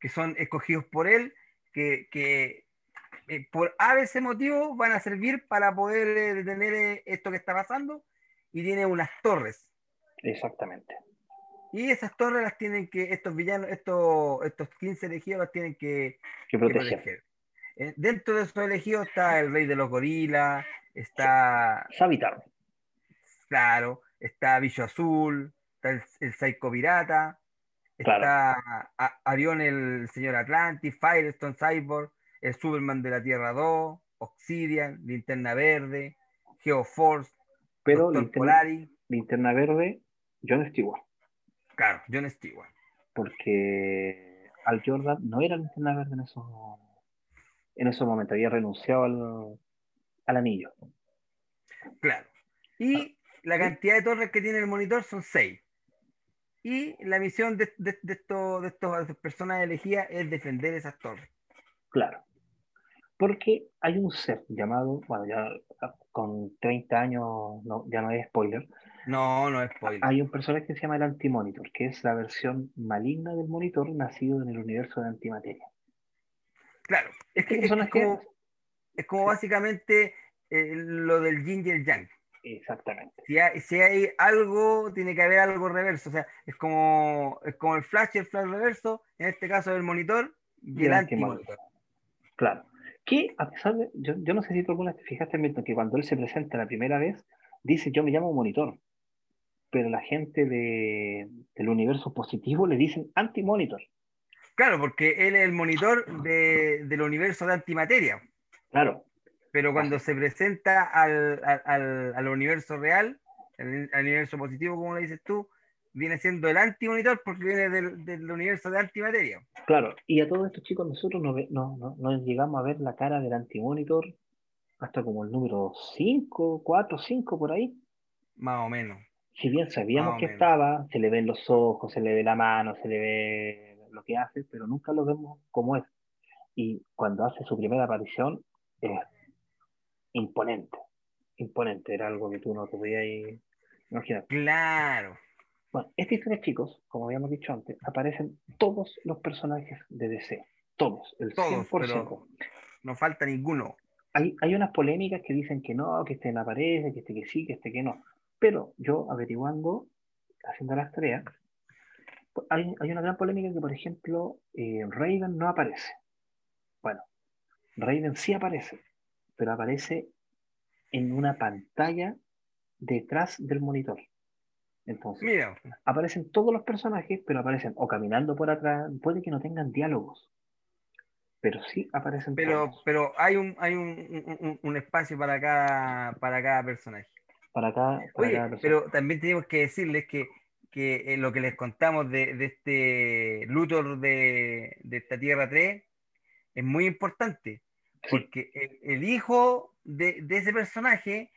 que son escogidos por él, que, que, eh, por ABC motivo van a servir para poder eh, detener eh, esto que está pasando, y tiene unas torres. Exactamente. Y esas torres las tienen que, estos villanos, estos, estos 15 elegidos las tienen que, Que que proteger. dentro de esos elegidos está el rey de los gorilas, está, Savitar. claro, está Bicho Azul, está el, el Psycho Pirata. Está Arión el señor Atlantis, Firestone Cyborg, el Superman de la Tierra 2, Obsidian, Linterna Verde, Geoforce, Pero linterna, Polari, linterna verde, John Stewart. claro, John Stewart. Porque Al Jordan no era linterna verde en esos, en esos momentos. Había renunciado al, al anillo. Claro. Y la cantidad de torres que tiene el monitor son seis. Y la misión de, de, de estos, de estas personas elegidas es defender esas torres. Claro. Porque hay un ser llamado, bueno, ya con 30 años no, ya no es spoiler, No, no es spoiler. hay un personaje que se llama el Antimonitor, que es la versión maligna del monitor nacido en el universo de antimateria. Claro. Es que es, personaje- como, es como básicamente eh, lo del yin y el yang. Exactamente. Si hay, si hay algo, tiene que haber algo reverso. O sea, es como, es como el flash el flash reverso, en este caso el monitor y, Y el antimonitor. Claro. Que a pesar de, yo, yo no sé si tú alguna vez te fijaste, Milton, que cuando él se presenta la primera vez, dice yo me llamo monitor. Pero la gente de, del universo positivo le dicen anti-monitor. Claro, porque él es el monitor de- del universo de antimateria. Claro, Pero cuando se presenta al, al- al- universo real, al, al universo positivo, como lo dices tú, viene siendo el antimonitor porque viene del, del universo de antimateria. claro. Y a todos estos chicos nosotros no, no, no, no llegamos a ver la cara del anti-monitor hasta como el número 5, 4, 5 por ahí. Más o menos. Si bien sabíamos que menos. estaba, se le ven los ojos, se le ve la mano, se le ve lo que hace, pero nunca lo vemos como es. Y cuando hace su primera aparición, es imponente. Imponente, era algo que tú no te podías imaginar. Claro. Bueno, esta historia, chicos, como habíamos dicho antes, aparecen todos los personajes de DC. Todos, el Todos, 100%. pero- No falta ninguno. Hay, hay unas polémicas que dicen que no, que este no aparece, que este que sí, que este que no. Pero yo averiguando, haciendo las tareas, pues, hay, hay una gran polémica que, por ejemplo, eh, Raven no aparece. Bueno, Raven sí aparece, pero aparece en una pantalla detrás del monitor. Entonces, Mira, aparecen todos los personajes, pero aparecen o caminando por atrás, puede que no tengan diálogos, pero sí aparecen pero, todos. pero hay un, hay un, un- espacio para cada, para cada personaje. para cada, para Oye, cada persona. pero también tenemos que decirles que, que eh, lo que les contamos de, de este Luthor de, de esta Tierra 3 es muy importante. Porque el, el hijo de, de ese personaje,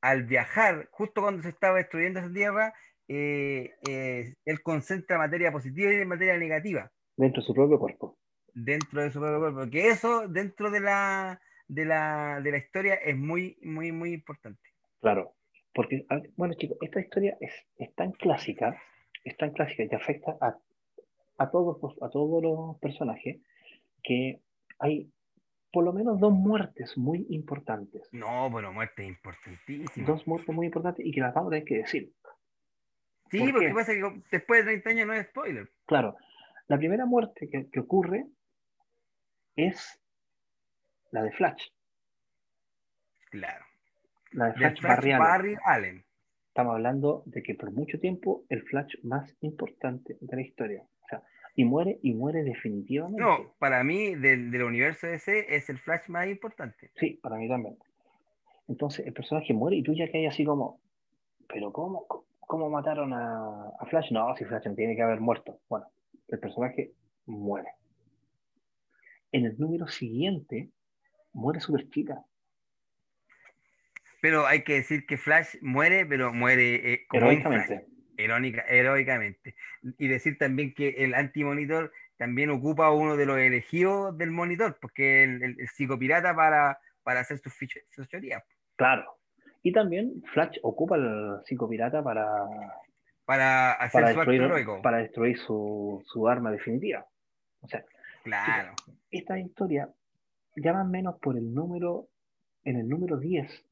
al viajar, justo cuando se estaba destruyendo esa Tierra, eh, eh, él concentra materia positiva y materia negativa dentro de su propio cuerpo. dentro de su propio cuerpo, porque eso dentro de la, de la, de la historia es muy, muy, muy importante. Claro, porque, a- bueno chicos, esta historia es, es tan clásica, es tan clásica y afecta a, a, todos a todos los personajes que hay por lo menos dos muertes muy importantes. No, bueno, muerte importantísima. Dos muertes muy importantes y que las vamos a tener que decir. Sí, ¿Por porque qué? pasa que después de 30 años no es spoiler. Claro, la primera muerte que, que ocurre es la de Flash. Claro. La de Flash, Flash Barry Allen. Barry Allen. Estamos hablando de que por mucho tiempo el Flash más importante de la historia. Y muere, y muere definitivamente. No, para mí, del, del universo DC, es el Flash más importante. Sí, para mí también. Entonces el personaje muere y tú ya caes así como, ¿pero cómo, cómo mataron a, a Flash? No, si Flash tiene que haber muerto. Bueno, el personaje muere. En el número siguiente muere Super Chica. Pero hay que decir que Flash muere, pero muere eh, como un Heroicamente. Heroica- heroicamente. Y decir también que el anti-monitor también ocupa uno de los elegidos del monitor, porque el, el, el psicopirata para, para hacer sus sus teorías, Claro. Y también Flash ocupa el psicopirata para, para hacer para su acto destruir, heroico. para destruir su, su arma definitiva. O sea, Claro. esta historia ya más o menos por el número, en el número 10,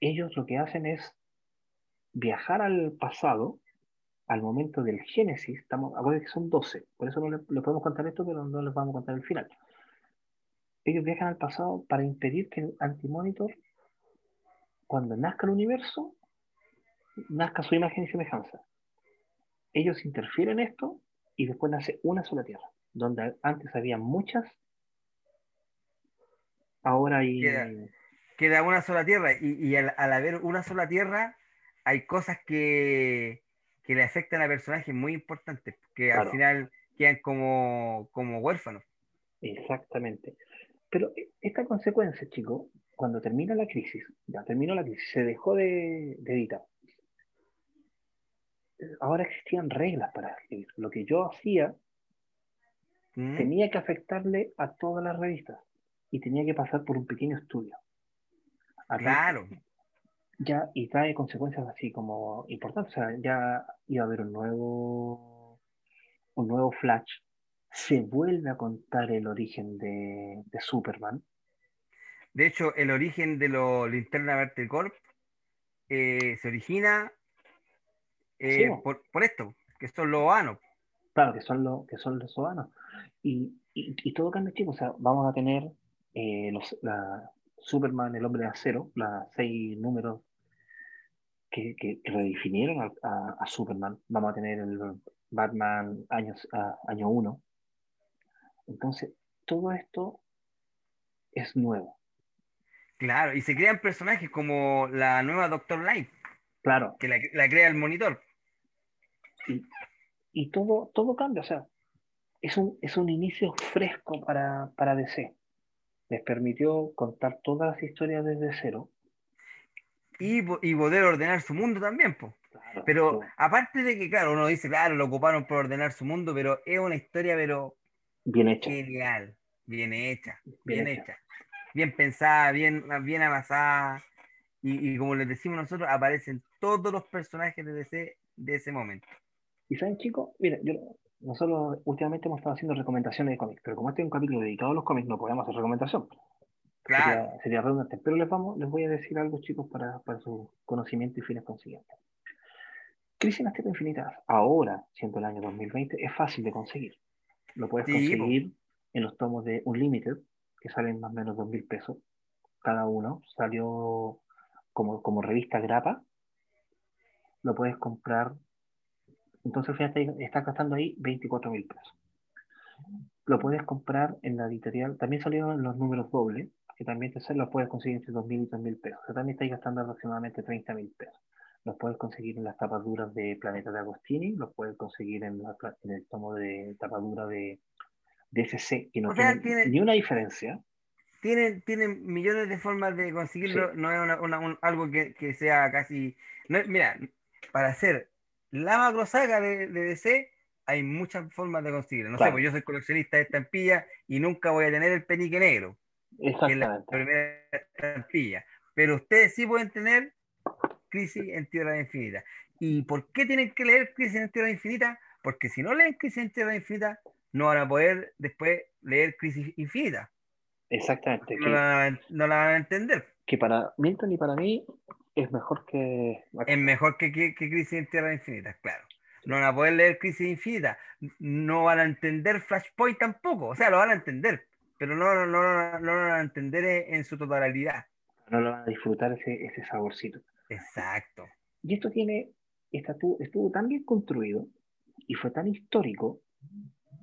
ellos lo que hacen es viajar al pasado, al momento del Génesis, estamos, acuérdense que son 12, por eso no le, le podemos contar esto, pero no les vamos a contar el final. Ellos viajan al pasado para impedir que el Antimonitor, cuando nazca el universo, nazca su imagen y semejanza. Ellos interfieren en esto y después nace una sola tierra, donde antes había muchas, ahora hay... Queda- Queda una sola tierra y, y al, al haber una sola tierra hay cosas que, que le afectan a personajes muy importantes, que al final quedan como, como huérfanos. Exactamente. Pero eh, esta consecuencia, chicos, cuando termina la crisis, ya terminó la crisis, se dejó de, de editar. Ahora existían reglas para escribir. Lo que yo hacía ¿Mm? tenía que afectarle a todas las revistas y tenía que pasar por un pequeño estudio. Claro, ya y trae consecuencias así como importantes. O sea, ya iba a haber un nuevo, un nuevo Flash. Se vuelve a contar el origen de, de Superman. de hecho, el origen de los Linterna Verde Corp eh, se origina eh, Sí, por, por esto, que son los oanos. Claro, que son, los que son los sobanos. Y, y, y todo cambia, chicos. O sea, vamos a tener eh, los, la, Superman, el hombre de acero, las seis números que, que, que redefinieron a, a- a Superman. Vamos a tener el Batman años, a- año 1. Entonces, todo esto es nuevo. Claro, y se crean personajes como la nueva Doctor Light, Claro, que la, la crea el monitor. y todo, todo cambia. O sea, es un, es un inicio fresco para, para DC. Les permitió contar todas las historias desde cero. Y, po- y poder ordenar su mundo también, pues. Claro, Pero aparte de que, claro, uno dice, claro, lo ocuparon por ordenar su mundo, pero es una historia, pero bien hecho. genial, bien hecha, Bien bien, hecha. hecha. bien pensada, bien, bien amasada. Y, y como les decimos nosotros, aparecen todos los personajes de DC de ese momento. Y saben, chicos, mira, yo, nosotros últimamente hemos estado haciendo recomendaciones de cómics, pero como este es un capítulo dedicado a los cómics, no podemos hacer recomendación. Claro, Sería, sería redundante. Pero les, vamos, les voy a decir algo, chicos, para, para su conocimiento y fines consiguientes. Crisis en las Tierras Infinitas, ahora, siendo el año 2020, es fácil de conseguir. Lo puedes Sí, conseguir en los tomos de Unlimited, que salen más o menos 2 mil pesos cada uno. Salió como, como revista grapa. Lo puedes comprar. Entonces, fíjate, estás gastando ahí 24 mil pesos. Lo puedes comprar en la editorial. También salieron los números dobles, que también te los puedes conseguir entre 2 mil y 3 mil pesos. O sea, también estás gastando aproximadamente 30 mil pesos. Los puedes conseguir en las tapaduras de Planeta de Agostini, los puedes conseguir en, la en el tomo de tapadura de DC, que no O sea, tiene tiene- ni una diferencia. tienen, tienen millones de formas de conseguirlo, no es una- una- un- algo que, que sea casi... no mira, para hacer la macro saga de, de DC hay muchas formas de conseguirlo. No Claro. sé, pues yo soy coleccionista de estampillas y nunca voy a tener el penique negro, que es la primera estampilla. Pero ustedes sí pueden tener Crisis en Tierra Infinita. ¿Y por qué tienen que leer Crisis en Tierra Infinita? Porque si no leen Crisis en Tierra Infinita, no van a poder después leer Crisis Infinita. Exactamente. No Que, la, van a- no la van a entender. que para Milton y para mí es mejor que. Es mejor que, que, que Crisis en Tierra Infinita, claro. No van a poder leer Crisis Infinita. No van a entender Flashpoint tampoco. O sea, lo van a entender, pero no, no, no, no, no lo van a entender en, su totalidad. No lo van a disfrutar ese, ese saborcito. Exacto. Y esto tiene, esta tu- estuvo tan bien construido y fue tan histórico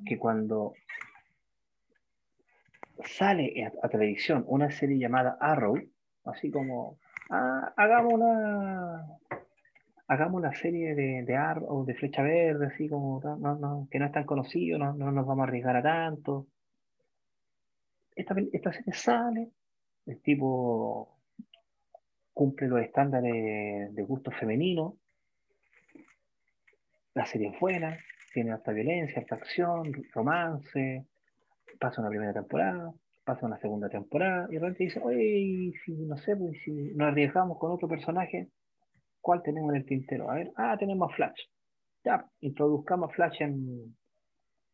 que cuando sale a, a televisión una serie llamada Arrow, así como "Ah, hagamos una hagamos la serie de, de Arrow, de Flecha Verde, así como no, no, no, que no es tan conocido, no, no nos vamos a arriesgar a tanto. Esta, esta serie sale, el tipo cumple los estándares de gusto femenino, la serie es buena, tiene alta violencia, alta acción, romance, pasa una primera temporada, pasa una segunda temporada, y de repente dice, oye, si no sé, pues si nos arriesgamos con otro personaje, ¿cuál tenemos en el tintero? A ver, ah, tenemos Flash. Ya, introduzcamos Flash en,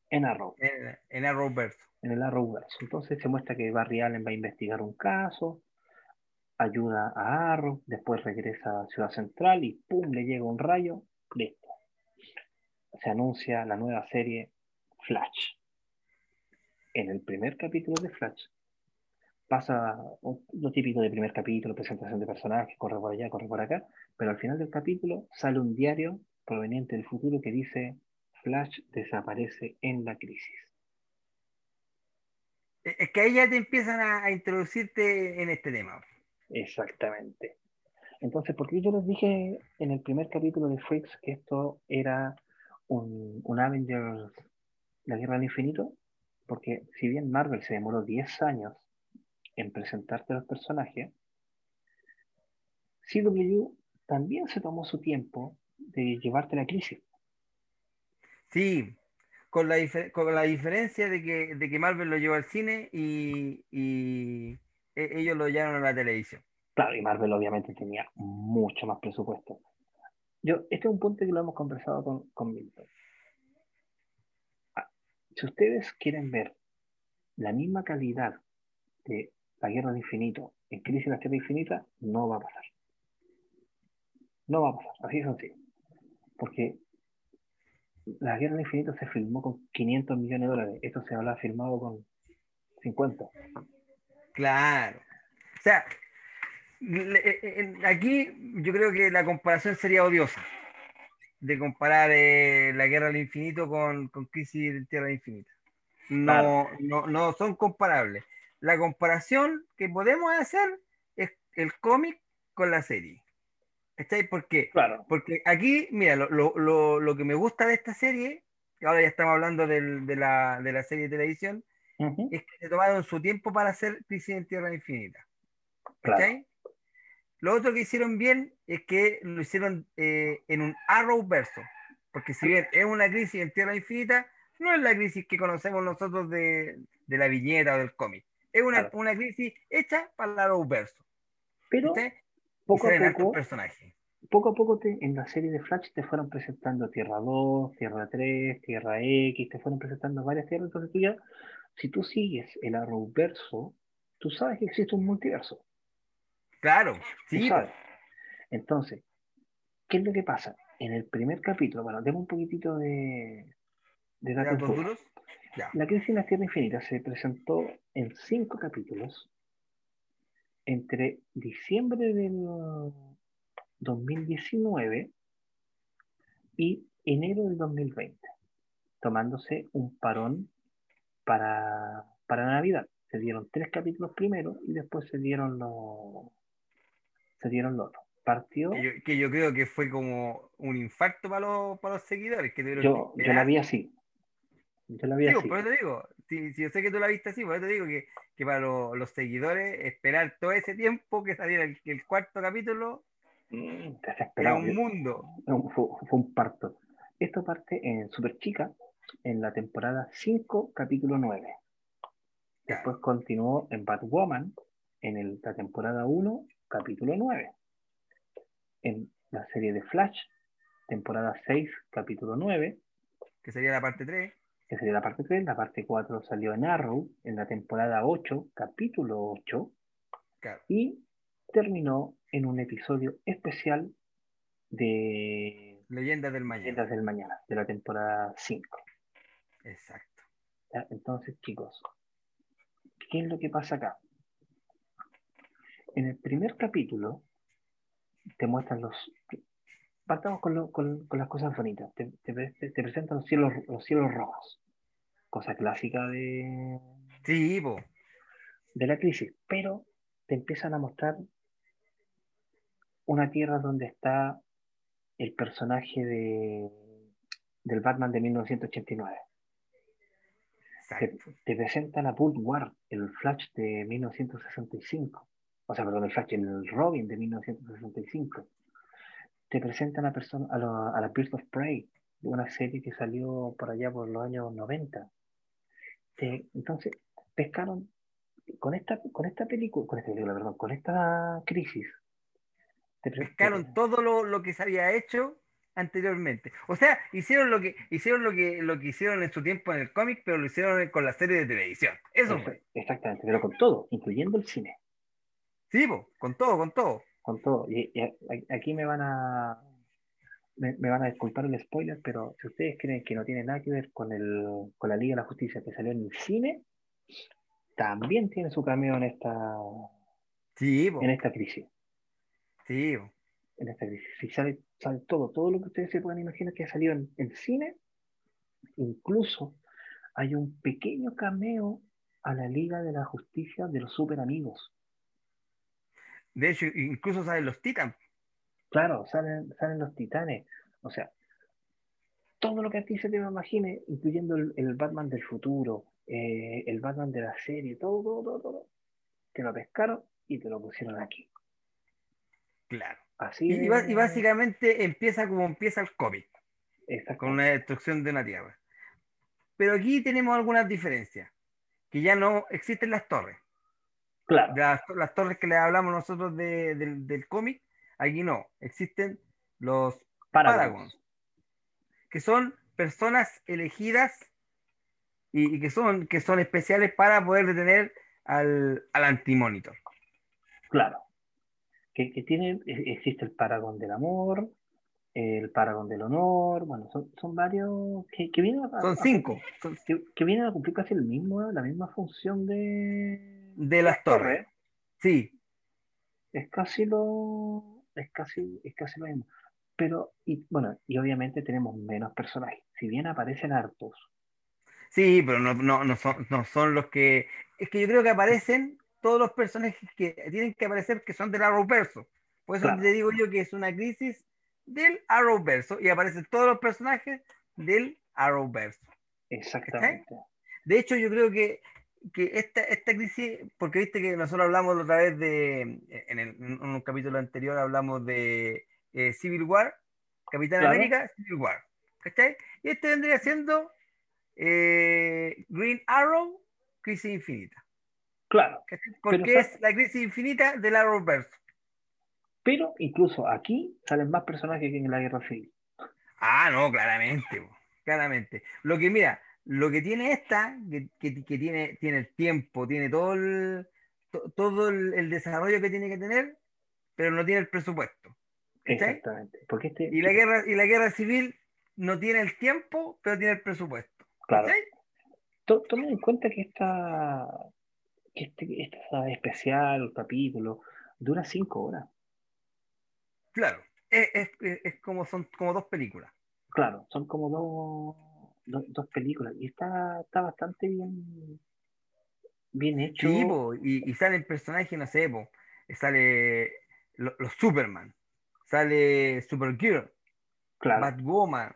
en Arrow, En, en Arrowverse. En el Arrowverse. Entonces se muestra que Barry Allen va a investigar un caso, ayuda a Arrow, después regresa a Ciudad Central y ¡pum! le llega un rayo, listo. Se anuncia la nueva serie Flash. En el primer capítulo de Flash pasa lo típico de primer capítulo, presentación de personajes, corre por allá, corre por acá, pero al final del capítulo sale un diario proveniente del futuro que dice Flash desaparece en la crisis. Es es que ahí ya te empiezan a, a introducirte en este tema. Exactamente. Entonces, ¿por qué yo les dije en el primer capítulo de Freaks que esto era un, un Avengers, la Guerra del Infinito? Porque si bien Marvel se demoró 10 años en presentarte los personajes, CW también se tomó su tiempo de llevarte la crisis. Sí, con la, con la diferencia de que, de que Marvel lo llevó al cine y, y e- ellos lo llevaron a la televisión. Claro, y Marvel obviamente tenía mucho más presupuesto. Yo, este es un punto que lo hemos conversado con, con Milton. Ah, Si ustedes quieren ver la misma calidad de la Guerra del Infinito en Crisis en la Tierra Infinita, no va a pasar. No va a pasar, así de sencillo. Porque la Guerra del Infinito se filmó con 500 millones de dólares. Esto se habrá filmado con 50. Claro. O sea, eh, eh, aquí yo creo que la comparación sería odiosa de comparar eh, la Guerra del Infinito con, con Crisis en Tierra Infinita. No, no, no son comparables. La comparación que podemos hacer es el cómic con la serie. ¿Cachai? ¿Por qué? Claro. Porque aquí, mira, lo, lo- lo- lo que me gusta de esta serie, que ahora ya estamos hablando del- de, la, de la serie de televisión, Ujú, es que se tomaron su tiempo para hacer Crisis en Tierra Infinita. claro. ¿cachai? Lo otro que hicieron bien es que lo hicieron eh, en un Arrow verso. Porque si bien es una crisis en Tierra Infinita, no es la crisis que conocemos nosotros de, de la viñeta o del cómic. Es una, Claro. una crisis hecha para el Arrow verso. Pero ¿cachai? Poco a poco, personajes. poco a poco te- en la serie de Flash te fueron presentando Tierra 2, Tierra 3, Tierra X, te fueron presentando varias tierras, entonces tú ya, si tú sigues el Arrowverso, tú sabes que existe un multiverso, Claro, sí, sabes. Entonces, ¿qué es lo que pasa? En el primer capítulo, bueno, demos un poquitito de, de ¿de datos duros? Ya. La crisis en la Tierra Infinita se presentó en cinco capítulos entre diciembre del 2019 y enero del 2020, tomándose un parón para, para Navidad. Se dieron tres capítulos primero y después se dieron los se dieron los otros. Partió, Que yo, que yo creo que fue como un infarto para los, para los seguidores. Que yo, yo la vi así. Yo la vi Digo, así. por eso te digo, si, si yo sé que tú la viste así, por eso te digo que, que para lo- los seguidores esperar todo ese tiempo que saliera el, el cuarto capítulo Mm, era un mundo. No, fue, fue un parto. Esto parte en Super Chica, en la temporada 5, capítulo 9. Después continuó en Batwoman, en el- la temporada 1, capítulo 9. En la serie de Flash, temporada 6, capítulo 9, que sería la parte 3. Que sería la parte 3. La parte 4 salió en Arrow, en la temporada 8, capítulo 8. Claro. Y terminó en un episodio especial de Leyendas del Mañana. Leyendas del Mañana, de la temporada 5. Exacto. ¿ya? Entonces, chicos, ¿qué es lo que pasa acá? En el primer capítulo te muestran los... Partamos con, lo- con- con las cosas bonitas. Te, te te presentan los cielos, los cielos rojos. Cosa clásica de, Sí, po. de la crisis, pero te empiezan a mostrar una tierra donde está el personaje de, del Batman de 1989. Te, te presentan a Burt Ward, el Flash de 1965. O sea, perdón, el Flash, el Robin de 1965. Te presentan a, person- a, lo- a la Birds of Prey, una serie que salió por allá por los años 90. Te- entonces, pescaron con esta, con esta película, con esta película, perdón, con esta crisis. te Pescaron te- todo lo, lo que se había hecho anteriormente. O sea, hicieron lo que hicieron lo que lo que hicieron en su tiempo en el cómic, pero lo hicieron con la serie de televisión. Eso fue. Exactamente, pero con todo, incluyendo el cine. Sí, po, con todo, con todo. con todo. Y, aquí me van a me, me van a disculpar el spoiler, pero si ustedes creen que no tiene nada que ver con el con la Liga de la Justicia que salió en el cine, también tiene su cameo en esta Sí, en esta crisis. sí. En esta crisis. Si sale, sale todo, todo lo que ustedes se puedan imaginar que ha salido en el cine, incluso hay un pequeño cameo a la Liga de la Justicia de los Super Amigos. De hecho, incluso salen los Titans. Claro, salen, salen los titanes. O sea, todo lo que a ti se te imagine, incluyendo el, el Batman del futuro, eh, el Batman de la serie, todo, todo, todo, todo, te lo pescaron y te lo pusieron aquí. Claro. Así Y, de- y básicamente empieza como empieza el cómic, con una destrucción de una tierra. Pero aquí tenemos algunas diferencias, que ya no existen las torres. Claro, Las, las torres que le hablamos nosotros de- del, del cómic, aquí no, existen los Paragons. Que son personas elegidas y, y que, son, que son especiales para poder detener al, al antimonitor. Claro. Que, que tiene, e- existe el Paragon del amor, el Paragon del honor, bueno, son, son varios que, que vienen a, Son a- cinco que, que vienen a cumplir casi el mismo, la misma función de, de las torres. Sí, es casi lo es casi es casi lo mismo pero y bueno y obviamente tenemos menos personajes si bien aparecen hartos sí, pero no, no, no, son, no son los que... Es que yo creo que aparecen todos los personajes que tienen que aparecer que son del Arrowverso. Por eso Claro. te digo yo que es una crisis del Arrowverso y aparecen todos los personajes del Arrowverso. exactamente De hecho, yo creo que, que esta, esta crisis, porque viste que nosotros hablamos la otra vez de, en, el- en un capítulo anterior hablamos de eh, Civil War, Capitán Claro. América, Civil War, ¿cachai? Y este vendría siendo eh, Green Arrow, Crisis Infinita, claro ¿cachai? Porque Pero es la crisis infinita del Arrowverse. pero incluso aquí salen más personajes que en la guerra civil Ah, no, claramente, claramente. Lo que mira, lo que tiene esta, que, que- que tiene, tiene el tiempo, tiene todo el, to- todo el, el desarrollo que tiene que tener, pero no tiene el presupuesto. exactamente porque este Y la guerra, y la guerra civil no tiene el tiempo, pero tiene el presupuesto. claro tomen en cuenta que esta que este, esta especial capítulo dura cinco horas Claro. Es- es como son como dos películas. claro son como dos dos, dos películas y está está bastante bien bien hecho Sí, po, y, y salen personajes, no sé, po, sale lo- los Superman, sale Supergirl, claro Batwoman,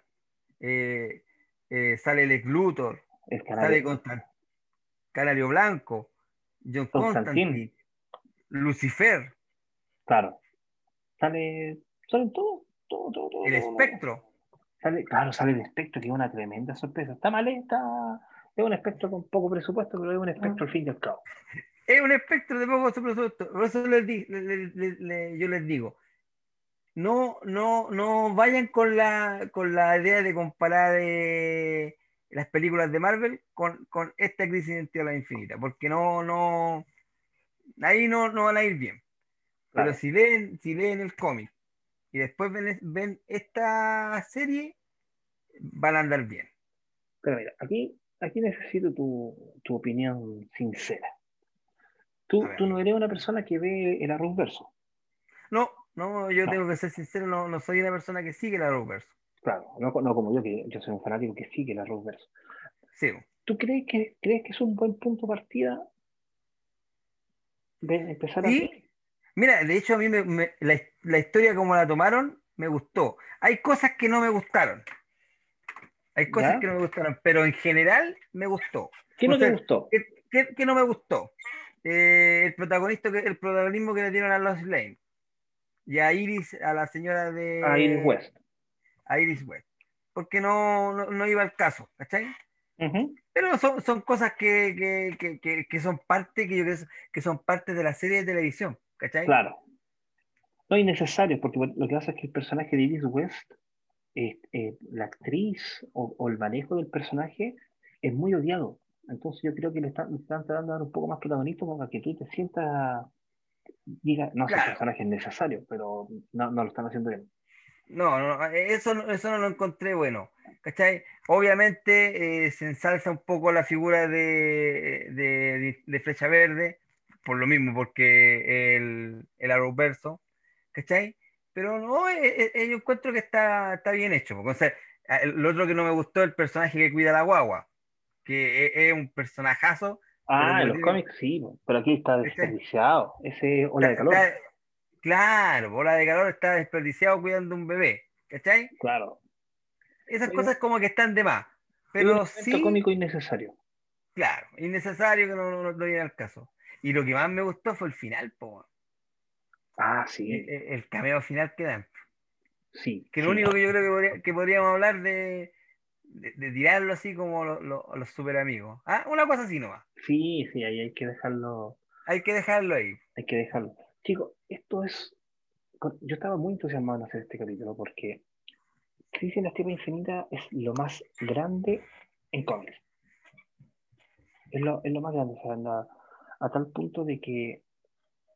eh, eh, sale Lex Luthor, el sale Canario Blanco, John Constantine. Constantine, Lucifer, Claro. Sale, salen todo, todo, todo, todo. el Espectro. Sale, claro, sale el espectro, que es una tremenda sorpresa. Está mal, ¿eh? está. Es un espectro con poco presupuesto, pero es un espectro al fin y al cabo. Es un espectro de poco presupuesto. Por eso les di- le- le- le- yo les digo, no, no, no vayan con la, con la idea de comparar eh, las películas de Marvel con, con esta crisis en Tierra Infinita, porque no, no, ahí no, no van a ir bien. Claro. Pero si leen, si leen el cómic y después ven, ven esta serie, van a andar bien. Pero mira, aquí, aquí necesito tu, tu opinión sincera. Tú, A tú no eres una persona que ve el Arrowverso. No, no, yo No. tengo que ser sincero, no, no soy una persona que sigue la Arrowverse. Claro, no, no como yo, que yo soy un fanático que sigue el Arrowverso. Sí, ¿Tú crees que, crees que es un buen punto de partida de empezar Sí. así? Mira, de hecho a mí me- me- la, la historia como la tomaron me gustó. Hay cosas que no me gustaron. Hay cosas ¿Ya? que no me gustaron, pero en general me gustó. ¿Qué no O te gustó? ¿Qué, qué- qué no me gustó? Eh, el protagonista, el protagonismo que le dieron a Lois Lane y a Iris, a la señora de A Iris West. a Iris West. Porque no, no, no iba al caso, ¿cachai? Pero son, son cosas que, que, que, que, que son parte, que yo creo que son parte de la serie de televisión, ¿cachai? Claro. No innecesario, porque lo que pasa es que el personaje de Iris West, eh, eh, la actriz o, o el manejo del personaje es muy odiado. Entonces yo creo que le están, le están tratando de dar un poco más protagonismo para que tú te sientas, diga, no sé, el Claro. personaje es necesario, pero no, no lo están haciendo bien. No, no, eso, no- eso no lo encontré bueno, ¿cachai? Obviamente eh, se ensalza un poco la figura de, de, de Flecha Verde, por lo mismo, porque el, el Arrowverso, ¿cachai? Pero no, eh, eh, eh, yo encuentro que está, está bien hecho. porque, o sea, a- lo otro que no me gustó es el personaje que cuida a la guagua, que es, es un personajazo. Ah, en no los tiene- cómics sí, pero aquí está desperdiciado. Ese es ola de calor. Está- claro, bola de calor está desperdiciado cuidando un bebé, ¿cachai? Claro. Esas cosas como que están de más. Un Pero elemento sí, cómico innecesario. claro, innecesario que no, no, no viene al caso. Y lo que más me gustó fue el final, po, Ah, el, sí, el- el cameo final que dan. sí. Que sí. lo único que yo creo que, podría- que podríamos hablar de, de, de tirarlo así como lo- lo- los super amigos. Ah, una cosa así nomás. Sí, sí, ahí hay que dejarlo. Hay que dejarlo ahí. Hay que dejarlo. Chicos, esto es. Yo estaba muy entusiasmado en hacer este capítulo porque Crisis en la Tierra Infinita es lo más grande en cómics. Es lo, es lo más grande, o sea, a tal punto de que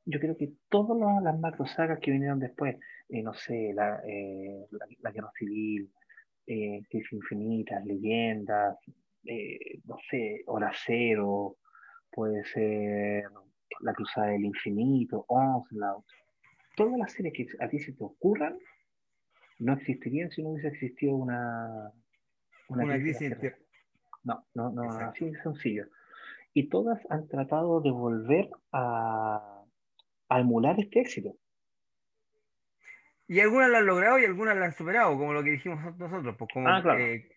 yo creo que todas las, macro sagas que vinieron después, eh, no sé, la, eh, la, la Guerra Civil, eh, Crisis Infinitas, Leyendas, eh, no sé, Hora Cero, puede ser La Cruzada del Infinito, Onslaught, todas las series que a ti se te ocurran no existirían si no hubiese existido una, Una en crisis Tierra. No, no, no, Exacto. así de sencillo. Y todas han tratado de volver a, a emular este éxito. Y algunas lo han logrado y algunas lo han superado, como lo que dijimos nosotros, pues como, Ah, claro. eh,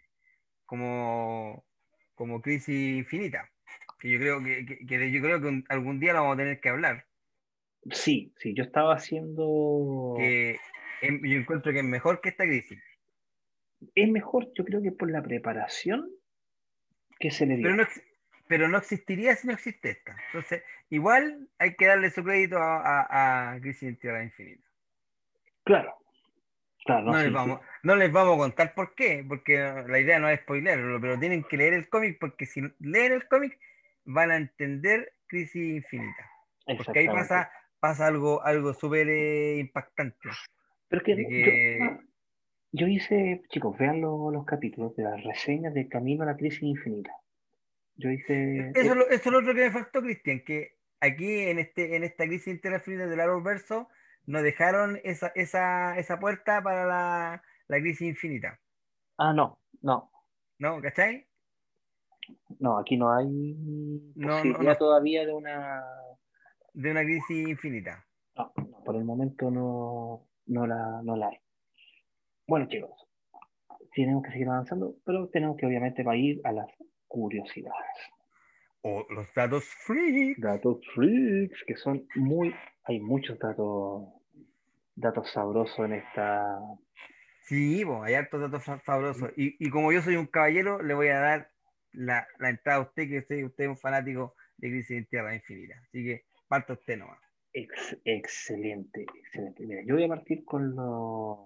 como, como Crisis Infinita. Que yo creo que, que- que yo creo que un- algún día lo vamos a tener que hablar. Sí, sí, yo estaba haciendo... Que em- yo encuentro que es mejor que esta crisis. Es mejor, yo creo que por la preparación que se le dio. Pero no, pero no existiría si no existe esta. Entonces, igual hay que darle su crédito a, a, a Crisis en Tierra Infinita. Claro, claro, No, no, les sí, vamos, no les vamos a contar por qué, porque la idea no es spoilerlo, pero tienen que leer el cómic, porque si leen el cómic van a entender Crisis Infinita. Porque ahí pasa, pasa algo, algo súper eh, impactante. Pero que, yo- que- yo, hice, chicos, vean lo- los capítulos de las reseñas de Camino a la Crisis Infinita. Yo hice... Eso, es lo- eso es lo otro que me faltó, Cristian, que aquí en, este, en esta crisis infinita del Arrowverso nos dejaron esa, esa, esa puerta para la, la crisis infinita. Ah, no, no, ¿No? ¿Cachai? no, aquí no hay No, no. todavía de una... De una crisis infinita. No, no, por el momento no, no, la, no la hay. Bueno, chicos, tenemos que seguir avanzando, pero tenemos que obviamente ir a las curiosidades. O los datos free. Datos freaks, que son muy... Hay muchos datos, datos sabrosos en esta... Sí, bo, hay hartos datos sabrosos. Y, y como yo soy un caballero, le voy a dar la, la entrada a usted, que usted, usted es un fanático de Crisis en Tierra Infinita. Así que parta usted nomás. Ex- excelente, excelente. Mira, yo voy a partir con los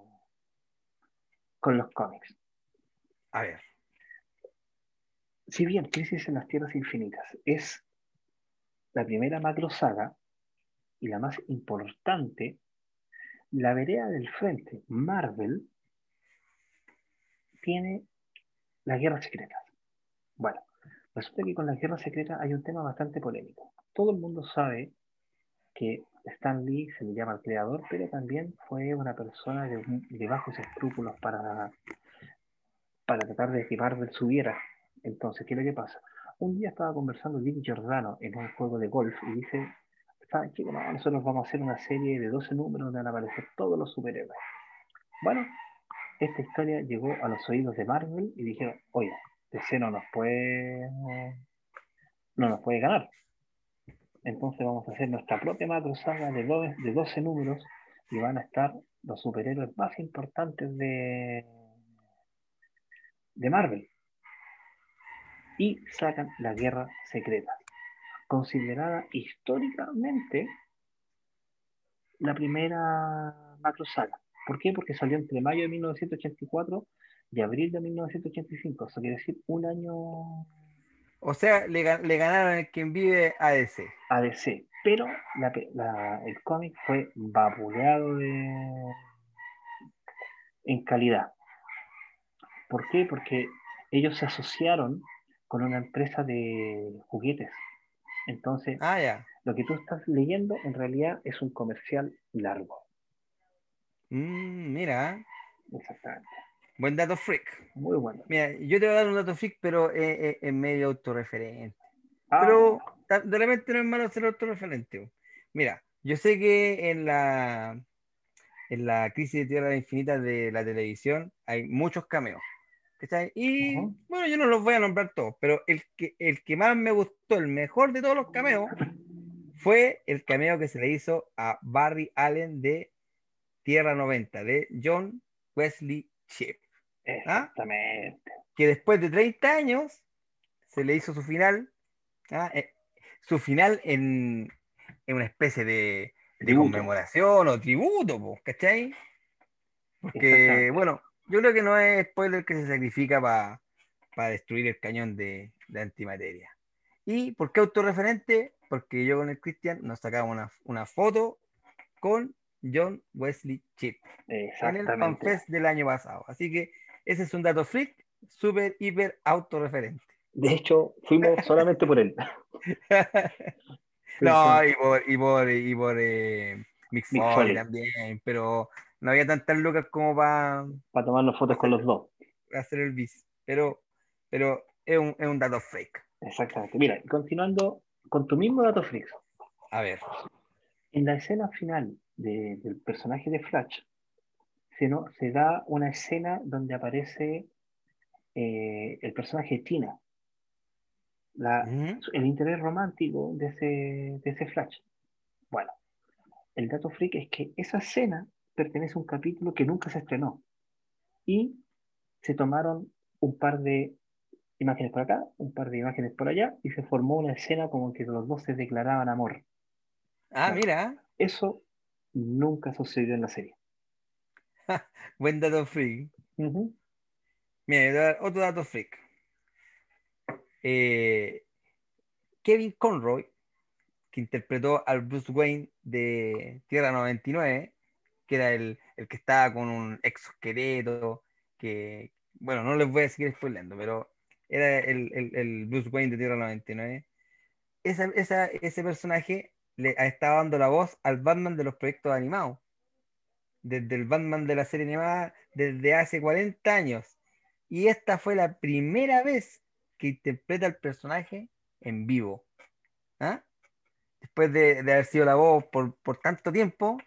con los cómics. A ver. Si bien Crisis en las Tierras Infinitas es la primera macro saga y la más importante, la vereda del frente, Marvel, tiene las guerras secretas. Bueno, resulta que con las guerras secretas hay un tema bastante polémico. todo el mundo sabe que Stan Lee se le llama el creador, pero también fue una persona de, de bajos escrúpulos para, para tratar de que Marvel subiera. Entonces, ¿qué es lo que pasa? Un día estaba conversando Dick Giordano en un juego de golf y dice, ¿saben qué? No, nosotros vamos a hacer una serie de 12 números donde van a aparecer todos los superhéroes. Bueno, esta historia llegó a los oídos de Marvel y dijeron, oye, DC no nos puede, no nos puede ganar. Entonces vamos a hacer nuestra propia macro de, de 12 números y van a estar los superhéroes más importantes de Marvel. Y sacan la Guerra Secreta, considerada históricamente la primera macro saga. ¿Por qué? Porque salió entre mayo de 1984 y abril de 1985. Eso quiere decir un año. O sea, le, ganaron el quien vive a DC. A DC. Pero el cómic fue vapuleado en calidad. ¿Por qué? Porque ellos se asociaron con una empresa de juguetes. Entonces, ah, lo que tú estás leyendo en realidad es un comercial largo. Mm, mira. Exactamente. Buen dato freak. Muy bueno. Mira, yo te voy a dar un dato freak, pero es, medio autorreferente. Ah. Pero de repente no es malo ser autorreferente. Mira, yo sé que en la en la crisis de Tierra Infinita de la televisión hay muchos cameos. Y bueno, yo no los voy a nombrar todos, pero el que, el que más me gustó, el mejor de todos los cameos, fue el cameo que se le hizo a Barry Allen de Tierra 90, de John Wesley Chip. ¿ah? Exactamente. Que después de 30 años se le hizo su final, ¿ah? eh, su final en, en, una especie de, de conmemoración o tributo, ¿cachai? Porque, bueno, yo creo que no es spoiler que se sacrifica para destruir el cañón de, de, antimateria. ¿Y por qué autorreferente? Porque yo con el Christian nos sacamos una, una foto con John Wesley Chip en el FanFest del año pasado. Así que ese es un dato freak, súper, hiper autorreferente. De hecho, fuimos solamente por él. no, y por, y por, y por eh, también, pero no había tantas lucas como para... Para tomarnos fotos con los dos. Hacer el bis. Pero, pero es, un, es un dato freak. Exactamente. Mira, continuando con tu mismo dato freak. A ver. En la escena final del personaje de Flash, se, no, se da una escena donde aparece eh, el personaje de Tina, el interés romántico de ese, de ese Flash. Bueno, el dato freak es que esa escena pertenece a un capítulo que nunca se estrenó y se tomaron un par de imágenes por acá, un par de imágenes por allá y se formó una escena como que los dos se declaraban amor. Ah, mira. Eso nunca sucedió en la serie. Buen dato freak. Mira, otro dato freak. Eh, Kevin Conroy, que interpretó al Bruce Wayne de Tierra 99, que era el, que estaba con un exoesqueleto, que, bueno, no les voy a seguir spoilando, pero era el, Bruce Wayne de Tierra 99. ese personaje le ha estado dando la voz al Batman de los proyectos animados. Desde el Batman de la serie animada desde hace 40 años. Y esta fue la primera vez que interpreta el personaje en vivo. ¿Ah? Después de, haber sido la voz por, tanto tiempo,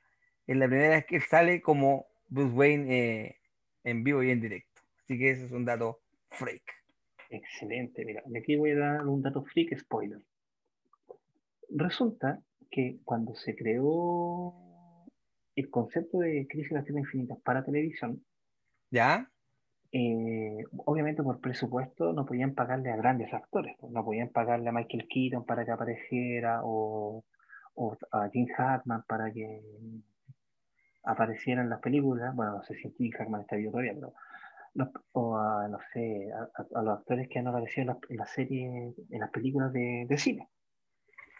es la primera vez que él sale como Bruce Wayne eh, en vivo y en directo. Así que ese es un dato freak. Excelente, mira, aquí voy a dar un dato freak spoiler. Resulta que cuando se creó el concepto de Crisis de las Tierras Infinitas para televisión, ¿ya? Eh, obviamente por presupuesto no podían pagarle a grandes actores, pues, no podían pagarle a Michael Keaton para que apareciera o, a Jim Hartman para que apareciera en las películas, bueno, no sé si Jim Hartman está vivo todavía, pero o a, no sé, a, los actores que han aparecido en las la series, en las películas de cine.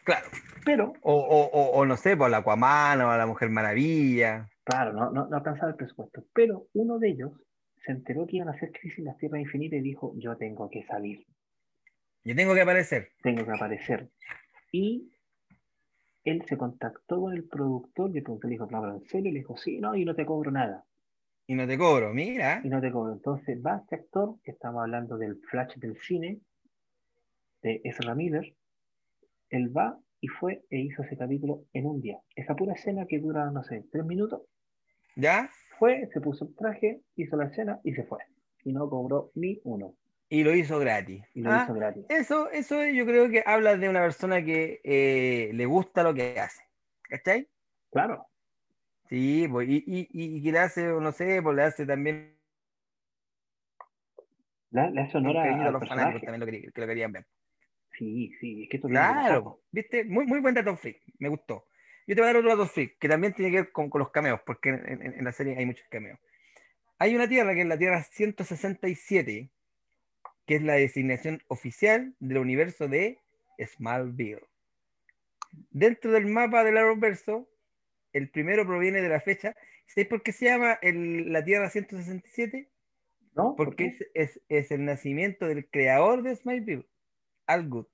Claro. Pero. O, no sé, por la Aquaman o la Mujer Maravilla. Claro, no, no, alcanzaba el presupuesto. Pero uno de ellos se enteró que iban a hacer crisis en las tierras infinitas y dijo: Yo tengo que salir. Yo tengo que aparecer. Tengo que aparecer. Y él se contactó con el productor y el productor le dijo, claro, ¿en serio? Le dijo, sí, no, y no te cobro nada. Y no te cobro, mira. Y no te cobro. Entonces va este actor, que estamos hablando del flash del cine, de Ezra Miller, él va y fue e hizo ese capítulo en un día. Esa pura escena que dura, no sé, tres minutos, ¿Ya? fue, se puso el traje, hizo la escena y se fue. Y no cobró ni uno. Y lo hizo gratis. Y lo Ah, hizo gratis. Eso, eso yo creo que habla de una persona que eh, le gusta lo que hace. ¿Cachai? Claro. Sí, pues, y, y, y- que le hace, no sé, pues le hace también hace un honor a- los fanáticos también lo que lo querían ver. Sí, sí, es que esto Claro. ¿viste? Muy, muy buen dato freak, me gustó. Yo te voy a dar otro dato freak, que también tiene que ver con, con los cameos, porque en, en- en la serie hay muchos cameos. Hay una tierra que es la Tierra 167, que es la designación oficial del universo de Smallville. Dentro del mapa del Arrowverso, el primero proviene de la fecha. ¿Sabes por qué se llama el- la Tierra 167? ¿No? ¿Por Porque es, es- es el nacimiento del creador de Smallville, Al Good.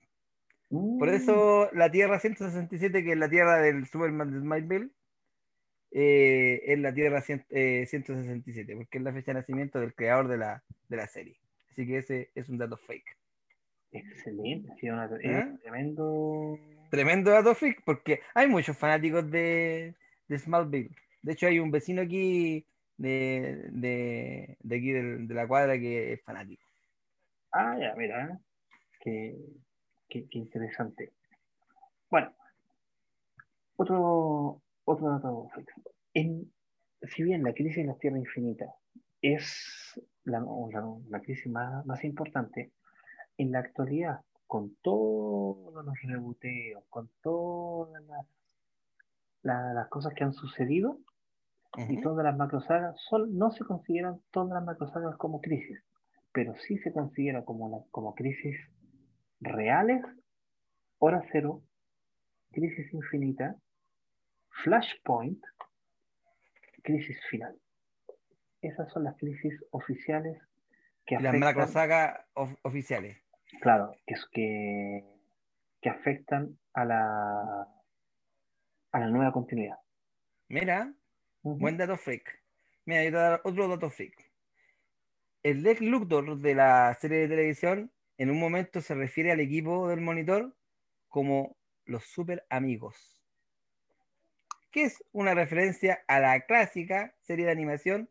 Por Mm, eso la Tierra 167, que es la Tierra del Superman de Smallville, eh, es la Tierra 100 eh, 167, porque es la fecha de nacimiento del creador de la, de la serie. Así que ese es un dato fake. Excelente, ha sido una- ¿Eh? es tremendo. Tremendo dato fake, porque hay muchos fanáticos de, de Smallville. De hecho, hay un vecino aquí de, de, de aquí de la cuadra que es fanático. Ah, ya, mira, qué, qué- qué interesante. Bueno, otro, otro dato. En, si bien la crisis en la Tierra Infinita es la, la- la crisis más, más importante, en la actualidad, con todos los reboteos, con todas las, la- las cosas que han sucedido, y Ujú. todas las macrosagas son, no se consideran todas las macrosagas como crisis, pero sí se considera como, una- como crisis reales, hora cero, crisis infinita, flashpoint, crisis final. Esas son las crisis oficiales que Y las afectan, macrosagas of- oficiales. claro, que, que, que afectan a la, a la nueva continuidad. Mira. Buen dato freak. Mira, yo te voy a dar otro dato freak. El Lex Luthor de la serie de televisión en un momento se refiere al equipo del monitor como los super amigos. Que es una referencia a la clásica serie de animación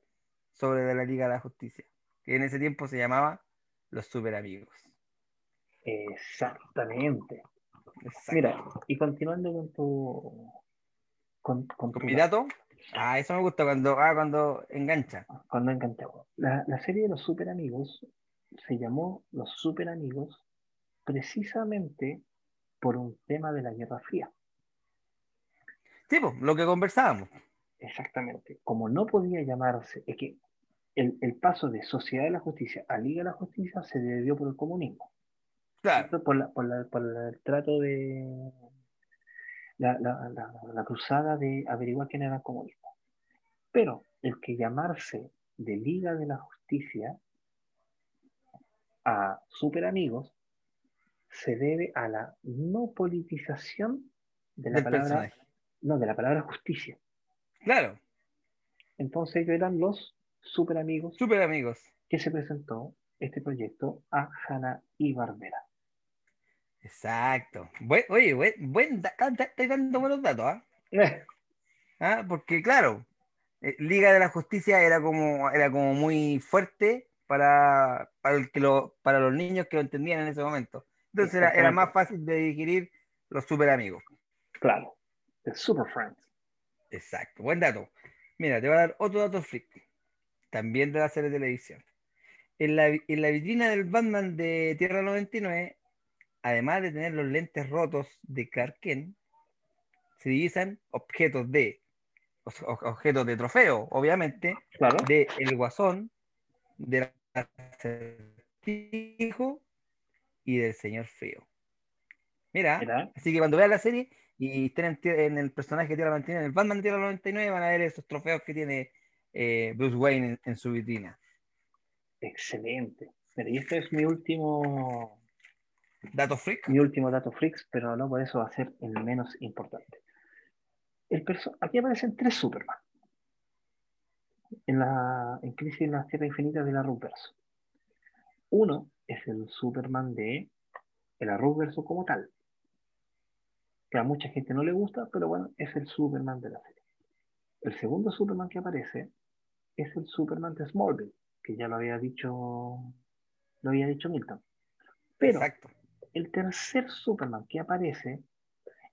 sobre la Liga de la Justicia, que en ese tiempo se llamaba Los Super Amigos. Exactamente. Exacto. Mira, y continuando con tu. Con, con Con tu mi dato, ah, eso me gusta cuando, ah, cuando engancha. Cuando encantado. La, la serie de los super amigos se llamó Los Super Amigos precisamente por un tema de la Guerra Fría. Sí, pues, lo que conversábamos. Exactamente. Como no podía llamarse, es que el, el paso de Sociedad de la Justicia a Liga de la Justicia se debió por el comunismo. Claro. Por, la- por la- por el trato de la, la- cruzada de averiguar quién era el comunismo. Pero el que llamarse de Liga de la Justicia a Super Amigos se debe a la no politización de la del palabra, personaje. no, de la palabra justicia. Claro, Entonces ellos eran los Super Amigos super amigos. que se presentó este proyecto a Hanna y Barbera. Exacto. Buen- oye, buen, buen da- da- da- estoy dando buenos datos, ¿ah? ¿Ah? Porque claro, eh, Liga de la Justicia era como, era como muy fuerte para, para, el que lo, para los niños que lo entendían en ese momento. Entonces era, era más fácil de digerir los super amigos. Claro, The Super Friends. Exacto, buen dato. Mira, te voy a dar otro dato freak, también de la serie de televisión. En la, en la vitrina del Batman de Tierra 99, además de tener los lentes rotos de Clark Kent, se divisan objetos de objetos de trofeo, obviamente, Claro. de El Guasón, del Acertijo y del Señor Frío. Mira, Mira. así que cuando vean la serie y estén en, en el personaje de Tierra 99, en el Batman de Tierra 99, van a ver esos trofeos que tiene eh, Bruce Wayne en, en su vitrina. Excelente. Y este es mi último, Dato freak. mi último dato freaks, pero no por eso va a ser el menos importante. el aquí aparecen tres Superman. En, la, en Crisis en la Tierra Infinita del Arrowverso. Uno es el Superman de el Arrowverso como tal. Que a mucha gente no le gusta, pero bueno, es el Superman de la serie. El segundo Superman que aparece es el Superman de Smallville, que ya lo había dicho, lo había dicho Milton. Pero Exacto. el tercer Superman que aparece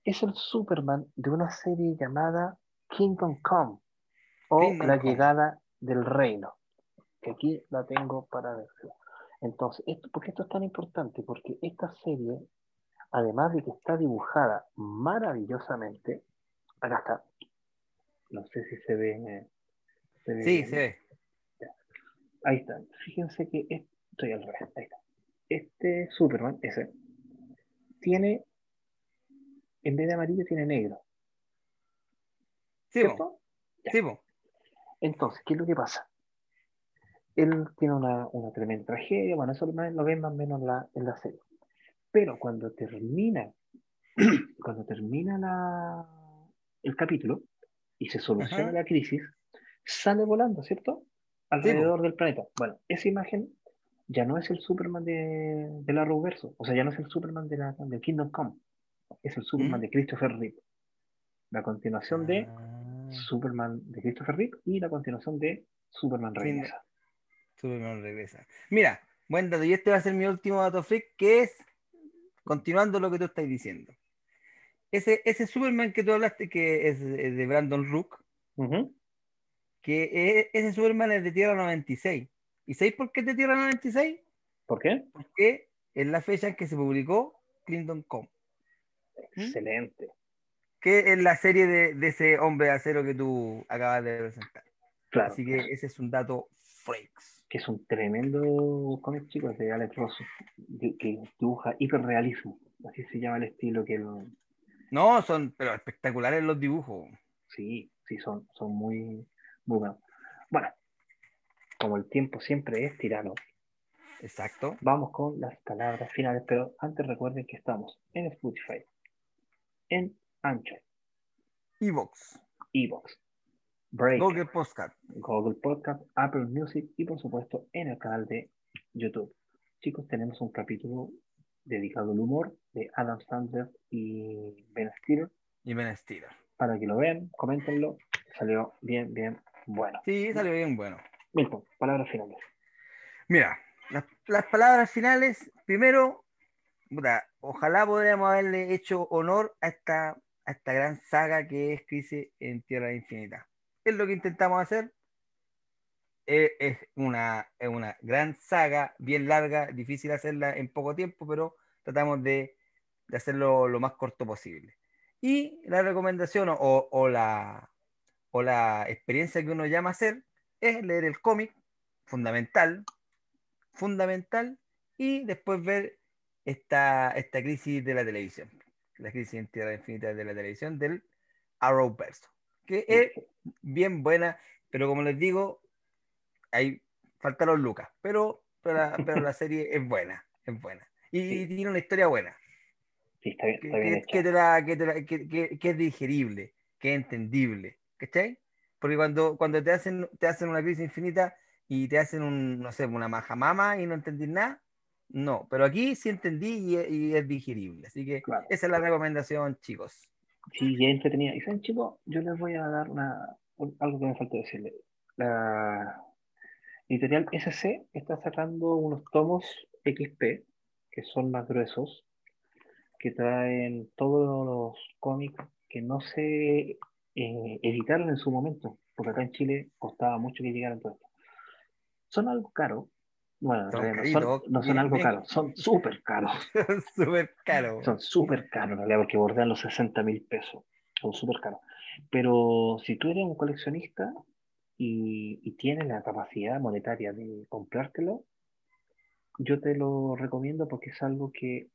es el Superman de una serie llamada Kingdom Come o Kingdom La Come. llegada del reino. Que aquí la tengo para ver. Entonces, esto, ¿por qué esto es tan importante? Porque esta serie, además de que está dibujada maravillosamente, acá está. No sé si se ve. Se Sí, bien. se ve. Ahí está. Fíjense que es- estoy al revés. Ahí está. Este Superman, ese, tiene, en vez de amarillo, tiene negro. Sí. Sí. Entonces, ¿qué es lo que pasa? Él tiene una, una tremenda tragedia, bueno, eso lo, ven más o menos en la, en la serie. Pero cuando termina, cuando termina la, el capítulo y se soluciona Ajá. la crisis, sale volando, ¿cierto? Alrededor del planeta. Bueno, esa imagen ya no es el Superman de, del Arrowverso, o sea, ya no es el Superman de la, del Kingdom Come, es el Superman ¿Mm? de Christopher Reeve. La continuación de Ah, Superman de Christopher Reeve y la continuación de Superman Sí, Regresa. Superman regresa. Mira, buen dato. Y este va a ser mi último dato freak, que es, continuando lo que tú estás diciendo. Ese, ese Superman que tú hablaste, que es de Brandon Rook, Ujú. Que es- ese Superman es de Tierra 96. ¿Y sabéis por qué es de Tierra 96? ¿Por qué? Porque es la fecha en que se publicó Clinton Com. Excelente. que es la serie de, de ese hombre de acero que tú acabas de presentar. Claro. Así que ese es un dato freaks. Que es un tremendo cómic, chicos, de Alex Ross, que, que dibuja hiperrealismo. Así se llama el estilo que lo- No, son pero espectaculares los dibujos. Sí, sí, son, son muy, buenos. Bueno, como el tiempo siempre es tirano, Exacto. vamos con las palabras finales, pero antes recuerden que estamos en Spotify, en Anchor, Evox, Evox, Break, Google Podcast. Google Podcast, Apple Music y por supuesto en el canal de YouTube. Chicos, tenemos un capítulo dedicado al humor de Adam Sandler y Ben Stiller y Ben Stiller. para que lo vean, coméntenlo. Salió bien, bien bueno. Sí, salió bien bueno. Milton, palabras finales. Mira, las, las palabras finales, primero, puta, ojalá podríamos haberle hecho honor a esta, a esta gran saga que es Crisis en Tierra Infinita. Es lo que intentamos hacer. Eh, Es, una, es una gran saga, bien larga, difícil hacerla en poco tiempo, pero tratamos de, de hacerlo lo más corto posible. Y la recomendación o, o la, o la experiencia que uno llama a hacer es leer el cómic, fundamental, fundamental, y después ver esta, esta crisis de la televisión, la crisis en Tierra Infinita de la televisión del Arrowverse, que es bien buena, pero como les digo, hay faltaron lucas, pero, pero, la, pero la serie es buena, es buena. Y, y tiene una historia buena, Sí, está bien, que, está bien que- hecho. que te la- que te la- que- que- que es digerible, que es entendible, ¿cachai? Porque cuando, cuando te hacen, te hacen una crisis infinita y te hacen un, no sé, una majamama y no entendís nada, no, pero aquí sí entendí y, es- y es digerible. Así que Claro. esa es la recomendación, chicos. Sí, ya entretenida. Y saben, chicos, yo les voy a dar una, un- algo que me faltó decirle. La editorial SC está sacando unos tomos XP, que son más gruesos, que traen todos los cómics que no se eh, editaron en su momento, porque acá en Chile costaba mucho que llegaran todos. Son algo caro. Bueno, realidad no son, no son algo caro, son súper caros. Súper caro. Son súper caros, en realidad, porque bordean los 60 mil pesos. Son súper caros. Pero si tú eres un coleccionista y, y tienes la capacidad monetaria de comprártelo, yo te lo recomiendo porque es algo que,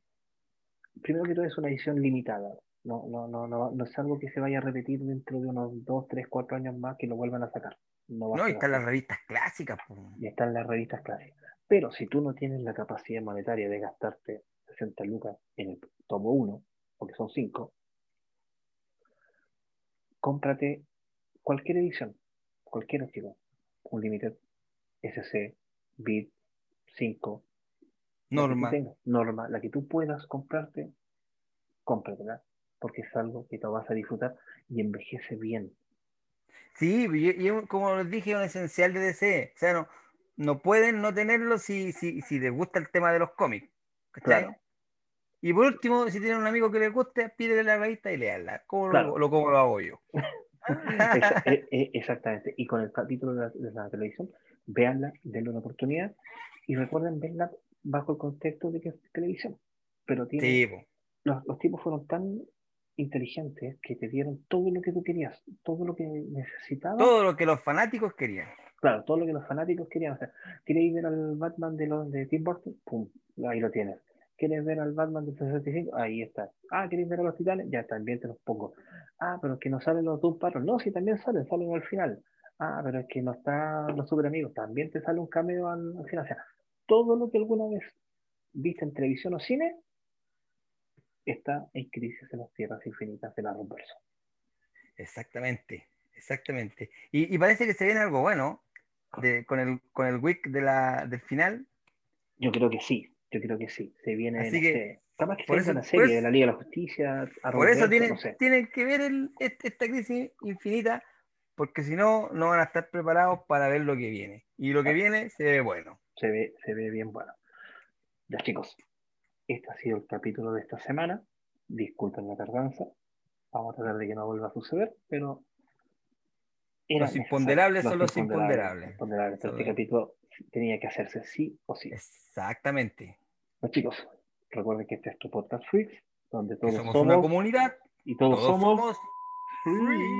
primero que todo, es una edición limitada. No, no, no, no, no es algo que se vaya a repetir dentro de unos 2, 3, 4 años más que lo vuelvan a sacar. No, va a No, y están las revistas clásicas. y están las revistas clásicas. Pero si tú no tienes la capacidad monetaria de gastarte 60 lucas en el tomo 1, porque son 5, cómprate cualquier edición, cualquier archivo, un Limited, SC, Bit, 5, Norma. norma, la que tú puedas comprarte, cómpratela, porque es algo que te vas a disfrutar y envejece bien. Sí, y, y como les dije, es un esencial de DC. O sea, no, no pueden no tenerlo si, si, si les gusta el tema de los cómics. ¿cachai? Claro. Y por último, si tienen un amigo que les guste, pídele la revista y leanla. Como, Claro. lo, lo- como lo hago yo. Exa- e- e- exactamente. Y con el capítulo de la, de la televisión, véanla, denle una oportunidad y recuerden verla bajo el contexto de que es televisión. Pero tiene, Sí, los, los tipos fueron tan inteligentes que te dieron todo lo que tú querías, todo lo que necesitabas. todo lo que los fanáticos querían. Claro, todo lo que los fanáticos querían. O sea, ¿quieres ver al Batman de los de Tim Burton? Pum, ahí lo tienes. ¿Quieres ver al Batman del 65? Ahí está. Ah, ¿quieres ver a los titanes? Ya también te los pongo. Ah, pero es que no salen los Doom Patrol. No, sí, también salen, salen al final. Ah, pero es que no están los super amigos. También te sale un cameo al, al final. O sea, todo lo que alguna vez viste en televisión o cine está en Crisis en las Tierras Infinitas de la Romperso. Exactamente, exactamente. Y, y parece que se viene algo bueno de, con el con el week de la, del final. Yo creo que sí, yo creo que sí. Se viene, Así no que, sé, capaz que por eso- una serie eso- de la Liga de la Justicia. a Por eso tienen, no sé. tienen que ver el- este- esta crisis infinita, porque si no, no van a estar preparados para ver lo que viene. Y lo que viene se ve bueno. Se ve, se ve bien bueno. Ya chicos, este ha sido el capítulo de esta semana. Disculpen la tardanza. Vamos a tratar de que no vuelva a suceder, pero Los imponderables son los imponderables. imponderables, este es. capítulo tenía que hacerse sí o sí. Exactamente. Bueno, chicos, recuerden que este es tu podcast Freaks, donde todos somos, somos, una comunidad, y todos, todos somos somos free.